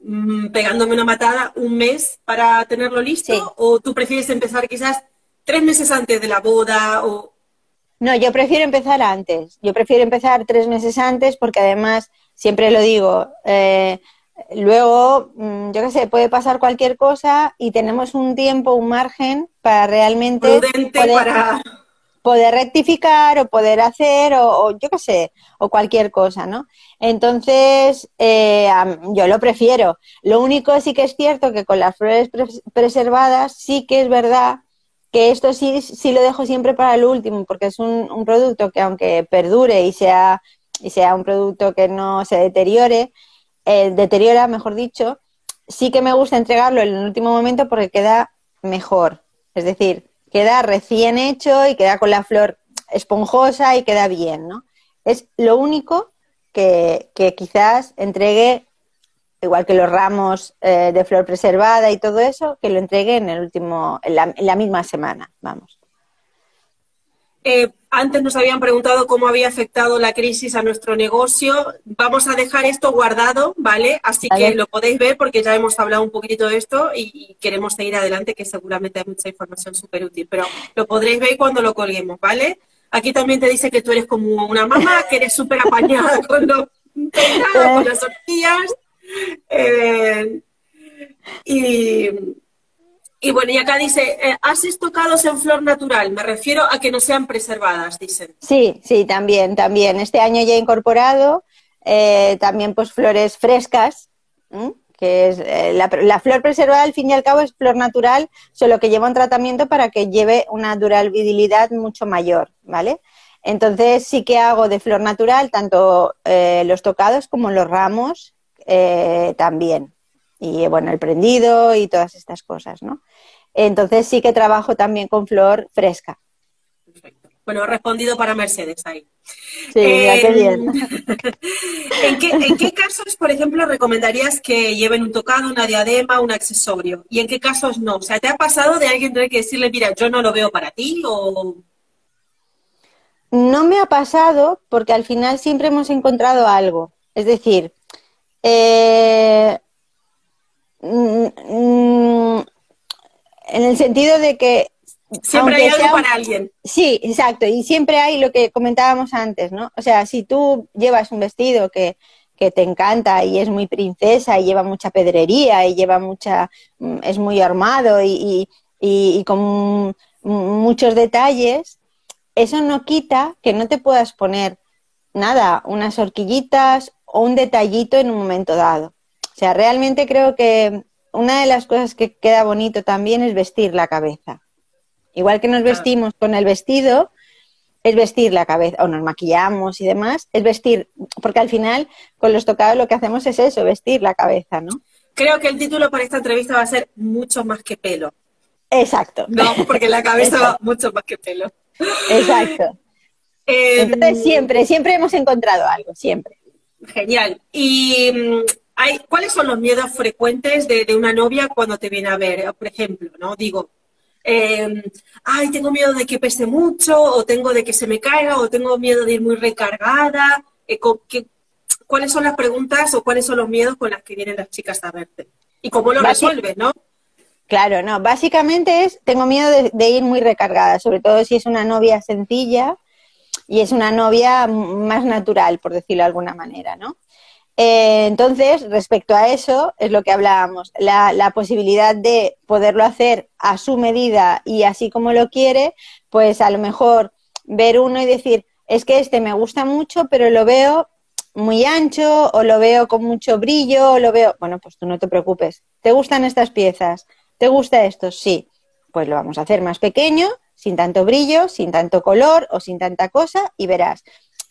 mm, pegándome una matada un mes para tenerlo listo, o tú prefieres empezar quizás tres meses antes de la boda o no, yo prefiero empezar antes. Yo prefiero empezar tres meses antes porque además, siempre lo digo, eh, luego, mm, yo qué sé, puede pasar cualquier cosa y tenemos un tiempo, un margen para realmente poder, rectificar o poder hacer o, yo qué sé, o cualquier cosa, ¿no? Entonces, eh, yo lo prefiero. Lo único sí que es cierto que con las flores preservadas sí que es verdad que esto sí, sí lo dejo siempre para el último, porque es un, producto que aunque perdure y sea, y sea un producto que no se deteriore, eh, deteriora, mejor dicho, sí que me gusta entregarlo en el último momento porque queda mejor. Es decir, queda recién hecho y queda con la flor esponjosa y queda bien, ¿no? Es lo único que, que quizás entregue igual que los ramos eh, de flor preservada y todo eso, que lo entregue en el último, en la, misma semana, vamos. Eh, antes nos habían preguntado cómo había afectado la crisis a nuestro negocio. Vamos a dejar esto guardado, ¿vale? Así que lo podéis ver porque ya hemos hablado un poquito de esto y, queremos seguir adelante, que seguramente hay mucha información súper útil, pero lo podréis ver cuando lo colguemos, ¿vale? Aquí también te dice que tú eres como una mamá, que eres súper apañada con, los, con las tortillas. Eh, y, bueno, y acá dice, eh, ¿haces tocados en flor natural? Me refiero a que no sean preservadas, dicen. Sí, sí, también, también. Este año ya he incorporado eh, también pues flores frescas, que es la, la, flor preservada al fin y al cabo es flor natural, solo que lleva un tratamiento para que lleve una durabilidad mucho mayor, ¿vale? Entonces sí que hago de flor natural tanto los tocados como los ramos eh, también. Y bueno, el prendido y todas estas cosas, ¿no? Entonces sí que trabajo también con flor fresca. Perfecto. Bueno, respondido para Mercedes ahí. Sí, qué bien. ¿En qué, ¿En qué casos, por ejemplo, recomendarías que lleven un tocado, una diadema, un accesorio? ¿Y en qué casos no? O sea, ¿te ha pasado de alguien tener que decirle, mira, yo no lo veo para ti o...? No me ha pasado porque al final siempre hemos encontrado algo. Es decir, eh, mm, mm, en el sentido de que Siempre hay algo para alguien. Sí, exacto. Y siempre hay lo que comentábamos antes, ¿no? O sea, si tú llevas un vestido que, te encanta y es muy princesa y lleva mucha pedrería y lleva mucha. Mm, es muy armado y, y con muchos detalles, eso no quita que no te puedas poner nada, unas horquillitas o un detallito en un momento dado. O sea, realmente creo que una de las cosas que queda bonito también es vestir la cabeza. Igual que nos vestimos con el vestido, es vestir la cabeza, o nos maquillamos y demás, es vestir, porque al final con los tocados lo que hacemos es eso, vestir la cabeza, ¿no? Creo que el título para esta entrevista va a ser mucho más que pelo. Exacto. No, porque la cabeza va mucho más que pelo. Exacto. Entonces em, siempre, siempre hemos encontrado algo, siempre. Genial. ¿Y mm, hay, cuáles son los miedos frecuentes de, una novia cuando te viene a ver? Por ejemplo, ¿no? Digo, em, ay, tengo miedo de que pese mucho, o tengo de que se me caiga, o tengo miedo de ir muy recargada. Eh, ¿Cuáles son las preguntas o cuáles son los miedos con las que vienen las chicas a verte? ¿Y cómo lo resuelves, no? Claro, no. Básicamente es, tengo miedo de ir muy recargada, sobre todo si es una novia sencilla y es una novia más natural, por decirlo de alguna manera, ¿no? Eh, entonces, respecto a eso, es lo que hablábamos, la, la, posibilidad de poderlo hacer a su medida y así como lo quiere, pues a lo mejor ver uno y decir, es que este me gusta mucho, pero lo veo muy ancho o lo veo con mucho brillo o lo veo, bueno, pues tú no te preocupes, ¿te gustan estas piezas? ¿Te gusta esto? Sí, pues lo vamos a hacer más pequeño, sin tanto brillo, sin tanto color o sin tanta cosa y verás.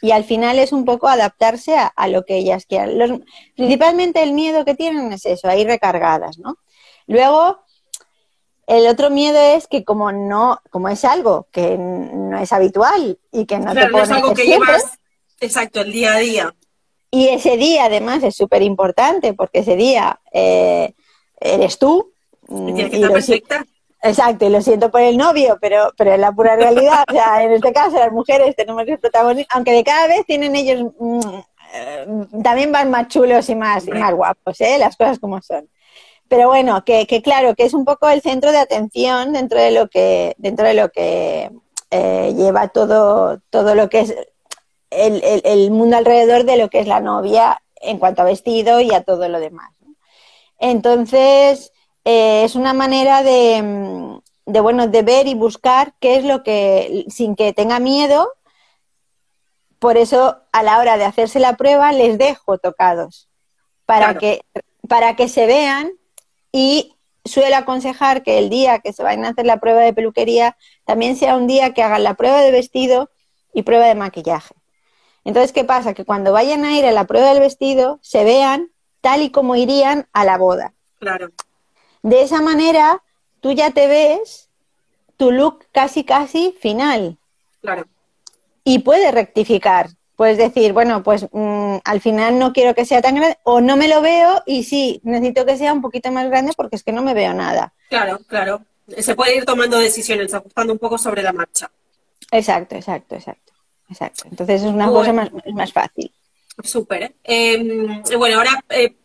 Y al final es un poco adaptarse a, lo que ellas quieran. principalmente el miedo que tienen es eso, a ir recargadas, ¿no? Luego, el otro miedo es que como no, como es algo que no es habitual y que no te no es algo que llevas, exacto, el día a día. Y ese día además es súper importante porque ese día eh, eres tú, Tienes que estar perfecta. Exacto, y lo siento por el novio, pero, pero es la pura realidad. O sea, en este caso las mujeres tenemos el protagonismo, aunque de cada vez tienen ellos, mm, eh, también van más chulos y más, y más guapos, ¿eh? las cosas como son. Pero bueno, que, que, claro, que es un poco el centro de atención dentro de lo que, dentro de lo que eh, lleva todo, todo lo que es el, el, el, mundo alrededor de lo que es la novia en cuanto a vestido y a todo lo demás. Entonces, eh, es una manera de, de, bueno, de ver y buscar qué es lo que, sin que tenga miedo, por eso a la hora de hacerse la prueba les dejo tocados, para, que, para que se vean y suelo aconsejar que el día que se vayan a hacer la prueba de peluquería también sea un día que hagan la prueba de vestido y prueba de maquillaje. Entonces, ¿qué pasa? Que cuando vayan a ir a la prueba del vestido se vean tal y como irían a la boda. Claro. De esa manera, tú ya te ves tu look casi, casi final. Claro. Y puedes rectificar. Puedes decir, bueno, pues mmm, al final no quiero que sea tan grande, o no me lo veo y sí, necesito que sea un poquito más grande porque es que no me veo nada. Claro, claro. Se puede ir tomando decisiones, ajustando un poco sobre la marcha. Exacto, exacto, exacto. exacto. Entonces es una bueno. cosa más, más fácil. Súper. Eh, bueno, ahora eh,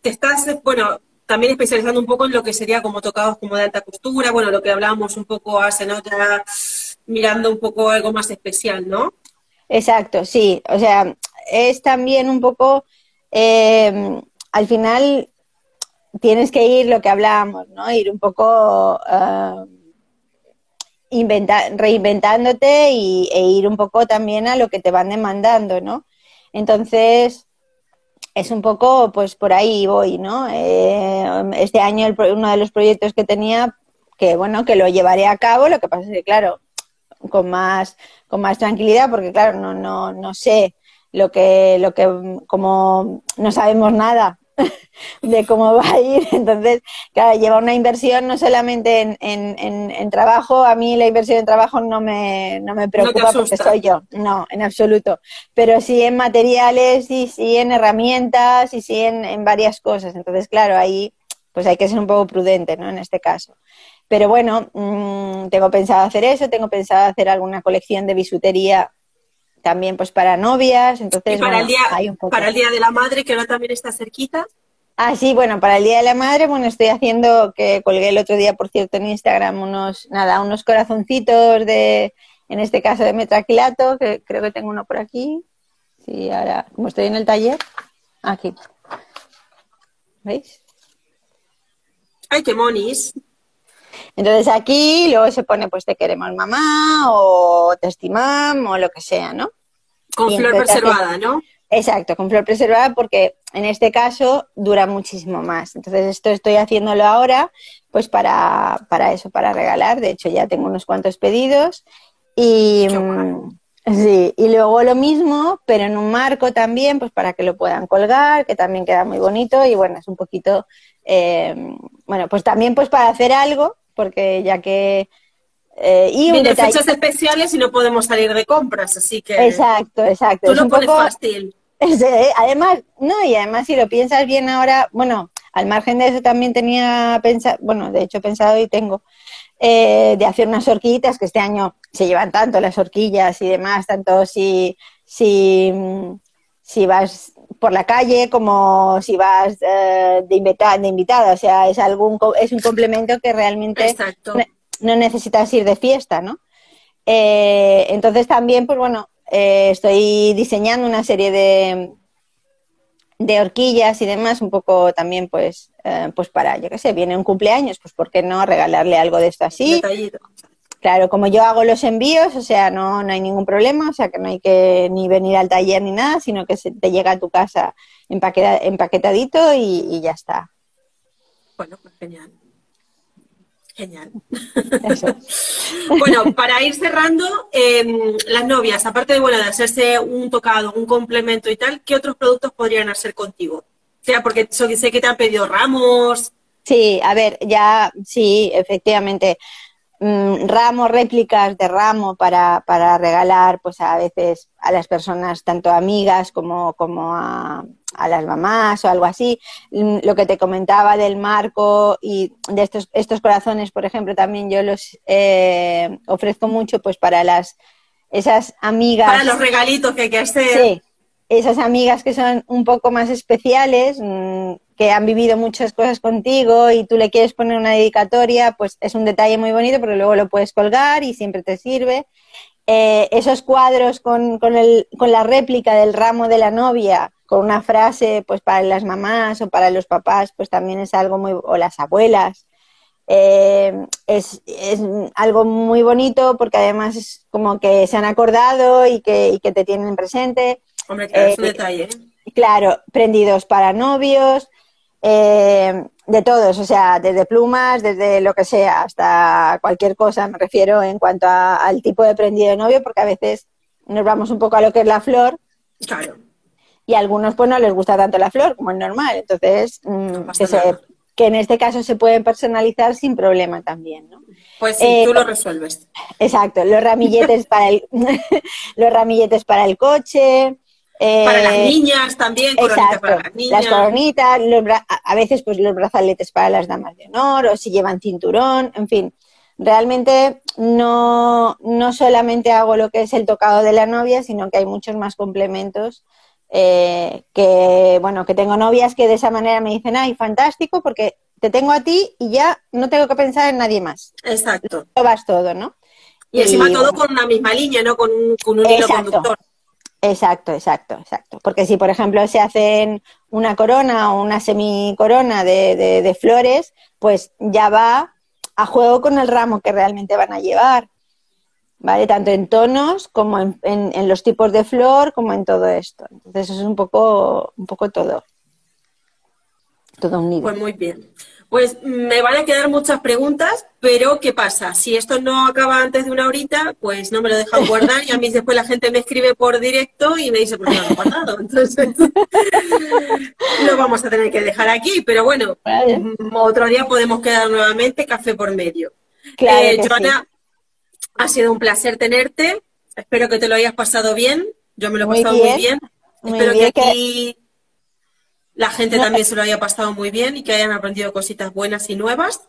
te estás, bueno, también especializando un poco en lo que sería como tocados como de alta costura, bueno, lo que hablábamos un poco hace nota, mirando un poco algo más especial, ¿no? Exacto, sí, o sea, es también un poco, eh, al final tienes que ir lo que hablábamos, ¿no? Ir un poco inventa reinventándote y, e ir un poco también a lo que te van demandando, ¿no? Entonces, es un poco, pues por ahí voy, ¿no? Eh, este año el, uno de los proyectos que tenía, que bueno, que lo llevaré a cabo, lo que pasa es que, claro, con más, con más tranquilidad, porque claro, no, no, no sé lo que, lo que, como no sabemos nada de cómo va a ir. Entonces, claro, lleva una inversión no solamente en, en, en, trabajo, a mí la inversión en trabajo no me, no me preocupa no porque soy yo, no, en absoluto, pero sí en materiales y sí en herramientas y sí en, en varias cosas. Entonces, claro, ahí pues hay que ser un poco prudente, ¿no? En este caso. Pero bueno, mmm, tengo pensado hacer eso, tengo pensado hacer alguna colección de bisutería también pues para novias, entonces ¿Y para, bueno, el día, hay un poco. para el Día de la Madre, que ahora también está cerquita. Ah, sí, bueno, para el Día de la Madre, bueno, estoy haciendo, que colgué el otro día, por cierto, en Instagram, unos, nada, unos corazoncitos de, en este caso de metraquilato, que creo que tengo uno por aquí. Sí, ahora, como estoy en el taller, aquí. ¿Veis? ¡Ay, qué monis! Entonces aquí luego se pone pues te queremos mamá o te estimamos o lo que sea, ¿no? Con Y flor preservada, ¿no? Exacto, con flor preservada porque en este caso dura muchísimo más. Entonces esto estoy haciéndolo ahora pues para, para eso, para regalar. De hecho ya tengo unos cuantos pedidos y mm, sí, y luego lo mismo, pero en un marco también, pues para que lo puedan colgar, que también queda muy bonito y bueno, es un poquito, eh, bueno, pues también pues para hacer algo, porque ya que... eh, y detalle- fechas especiales y no podemos salir de compras, así que Exacto, exacto. tú Es lo un pones poco- fácil. Sí, además, no, y además si lo piensas bien ahora, bueno, al margen de eso también tenía pensado, bueno, de hecho he pensado y tengo, eh, de hacer unas horquillitas, que este año se llevan tanto las horquillas y demás, tanto si, si, si vas por la calle como si vas eh, de, invita- de invitada, o sea, es, algún, es un complemento que realmente Exacto. No necesitas ir de fiesta, ¿no? Eh, entonces también, pues bueno, eh, estoy diseñando una serie de, de horquillas y demás, un poco también, pues, eh, pues para, yo qué sé, viene un cumpleaños, pues ¿por qué no regalarle algo de esto así? Claro, como yo hago los envíos, o sea, no, no hay ningún problema, o sea, que no hay que ni venir al taller ni nada, sino que se te llega a tu casa empaquetadito y, ya está. Bueno, pues genial. Genial. bueno, para ir cerrando, em, las novias, aparte de, bueno, de hacerse un tocado, un complemento y tal, ¿qué otros productos podrían hacer contigo? O sea, porque sé que te han pedido ramos. Sí, a ver, ya, sí, efectivamente. Mm, ramos, réplicas de ramo para, para, regalar, pues a veces a las personas, tanto amigas como, como a, a las mamás o algo así. Mm, lo que te comentaba del marco y de estos, estos corazones, por ejemplo, también yo los eh, ofrezco mucho pues para las esas amigas. Para los regalitos que hay que hacer. Sí, esas amigas que son un poco más especiales, mm, que han vivido muchas cosas contigo y tú le quieres poner una dedicatoria, pues es un detalle muy bonito porque luego lo puedes colgar y siempre te sirve. Eh, esos cuadros con, con, el, con la réplica del ramo de la novia, con una frase, pues para las mamás o para los papás, pues también es algo muy, o las abuelas, eh, es, es, algo muy bonito porque además es como que se han acordado y que, y que te tienen presente. Hombre, claro, es un eh, detalle. ¿eh? Claro, prendidos para novios, eh, de todos, o sea, desde plumas, desde lo que sea, hasta cualquier cosa, me refiero en cuanto al tipo de prendido de novio, porque a veces nos vamos un poco a lo que es la flor. Claro. Y a algunos pues no les gusta tanto la flor como es normal, entonces mm, que, en este caso se pueden personalizar sin problema también, ¿no? Pues sí, tú lo eh, resuelves. Exacto, los ramilletes para el los ramilletes para el coche, para las eh, niñas también, coronitas para las niñas. Las coronitas, a veces pues los brazaletes para las damas de honor o si llevan cinturón, en fin. Realmente no, no solamente hago lo que es el tocado de la novia, sino que hay muchos más complementos eh, que, bueno, que tengo novias que de esa manera me dicen, ay, fantástico, porque te tengo a ti y ya no tengo que pensar en nadie más. Exacto. Lo vas todo, ¿no? Y, encima todo con una misma línea, ¿no? Con un, con un hilo conductor. Exacto, exacto, exacto. Porque si, por ejemplo, se hacen una corona o una semicorona de, de, de flores, pues ya va a juego con el ramo que realmente van a llevar. ¿Vale? Tanto en tonos como en, en, los tipos de flor, como en todo esto. Entonces, es un poco, un poco todo. Todo unido. Pues muy bien. Pues me van a quedar muchas preguntas, pero ¿qué pasa? Si esto no acaba antes de una horita, pues no me lo dejan guardar y a mí después la gente me escribe por directo y me dice, pues no lo he guardado. Entonces, lo vamos a tener que dejar aquí, pero bueno, otro día podemos quedar nuevamente café por medio. Claro eh, Joana, ha sido un placer tenerte. Espero que te lo hayas pasado bien. Yo me lo he pasado muy bien. Espero que aquí la gente también se lo haya pasado muy bien y que hayan aprendido cositas buenas y nuevas.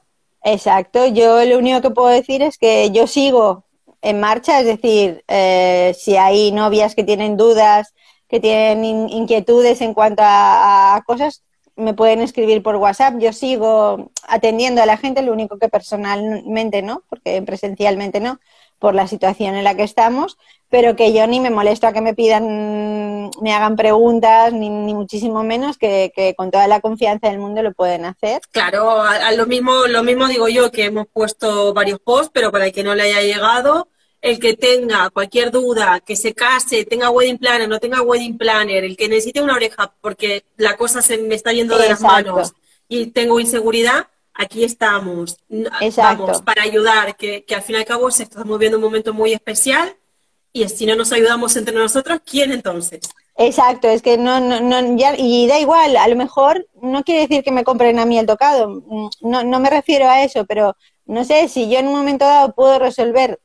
Exacto, yo lo único que puedo decir es que yo sigo en marcha, es decir, eh, si hay novias que tienen dudas, que tienen inquietudes en cuanto a, cosas, me pueden escribir por WhatsApp. Yo sigo atendiendo a la gente, lo único que personalmente no, porque presencialmente no, por la situación en la que estamos, pero que yo ni me molesto a que me pidan, me hagan preguntas, ni, muchísimo menos, que, con toda la confianza del mundo lo pueden hacer. Claro, a, lo, mismo, lo mismo digo yo, que hemos puesto varios posts, pero para el que no le haya llegado, el que tenga cualquier duda, que se case, tenga wedding planner, no tenga wedding planner, el que necesite una oreja porque la cosa se me está yendo de las manos y tengo inseguridad, aquí estamos, vamos, para ayudar, que, que al fin y al cabo se está moviendo un momento muy especial y si no nos ayudamos entre nosotros, ¿quién entonces? Exacto, es que no, no, no, ya, y da igual, a lo mejor no quiere decir que me compren a mí el tocado, mm, no, no me refiero a eso, pero no sé, si yo en un momento dado puedo resolver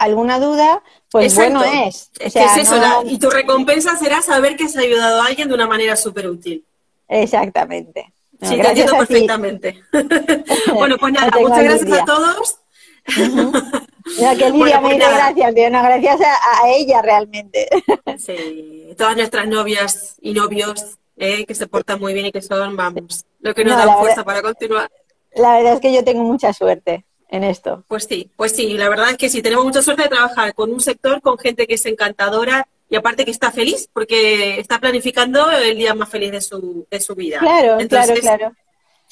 alguna duda, pues bueno es. es que es eso, y tu recompensa será saber que has ayudado a alguien de una manera súper útil. Exactamente sí, te entiendo perfectamente. bueno, pues nada, muchas gracias a todos. que Lidia me pues dice gracias, gracias a, ella realmente. sí, todas nuestras novias y novios eh, que se portan muy bien y que son, vamos, lo que nos da fuerza para continuar. La verdad es que yo tengo mucha suerte. En esto. Pues sí, pues sí, la verdad es que sí, tenemos mucha suerte de trabajar con un sector, con gente que es encantadora y aparte que está feliz porque está planificando el día más feliz de su, de su vida. Claro, claro, claro.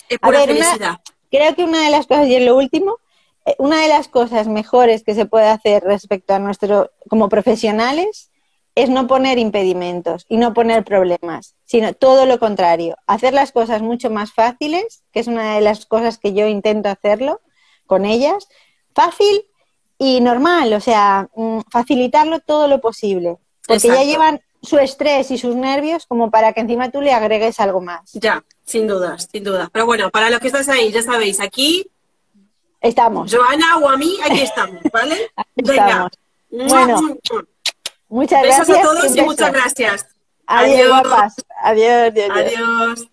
Es pura felicidad. creo que una de las cosas, y en lo último, eh, una de las cosas mejores que se puede hacer respecto a nuestro, como profesionales, es no poner impedimentos y no poner problemas, sino todo lo contrario, hacer las cosas mucho más fáciles, que es una de las cosas que yo intento hacerlo con ellas, fácil y normal, o sea, mm, facilitarlo todo lo posible. Porque ya llevan su estrés y sus nervios como para que encima tú le agregues algo más. Ya, sin dudas, sin dudas. Pero bueno, para los que estáis ahí, ya sabéis, aquí estamos. Joana o a mí, aquí estamos, ¿vale? Venga. Bueno, muchas gracias. Besos a todos y muchas gracias. Adiós, Adiós, adiós. adiós.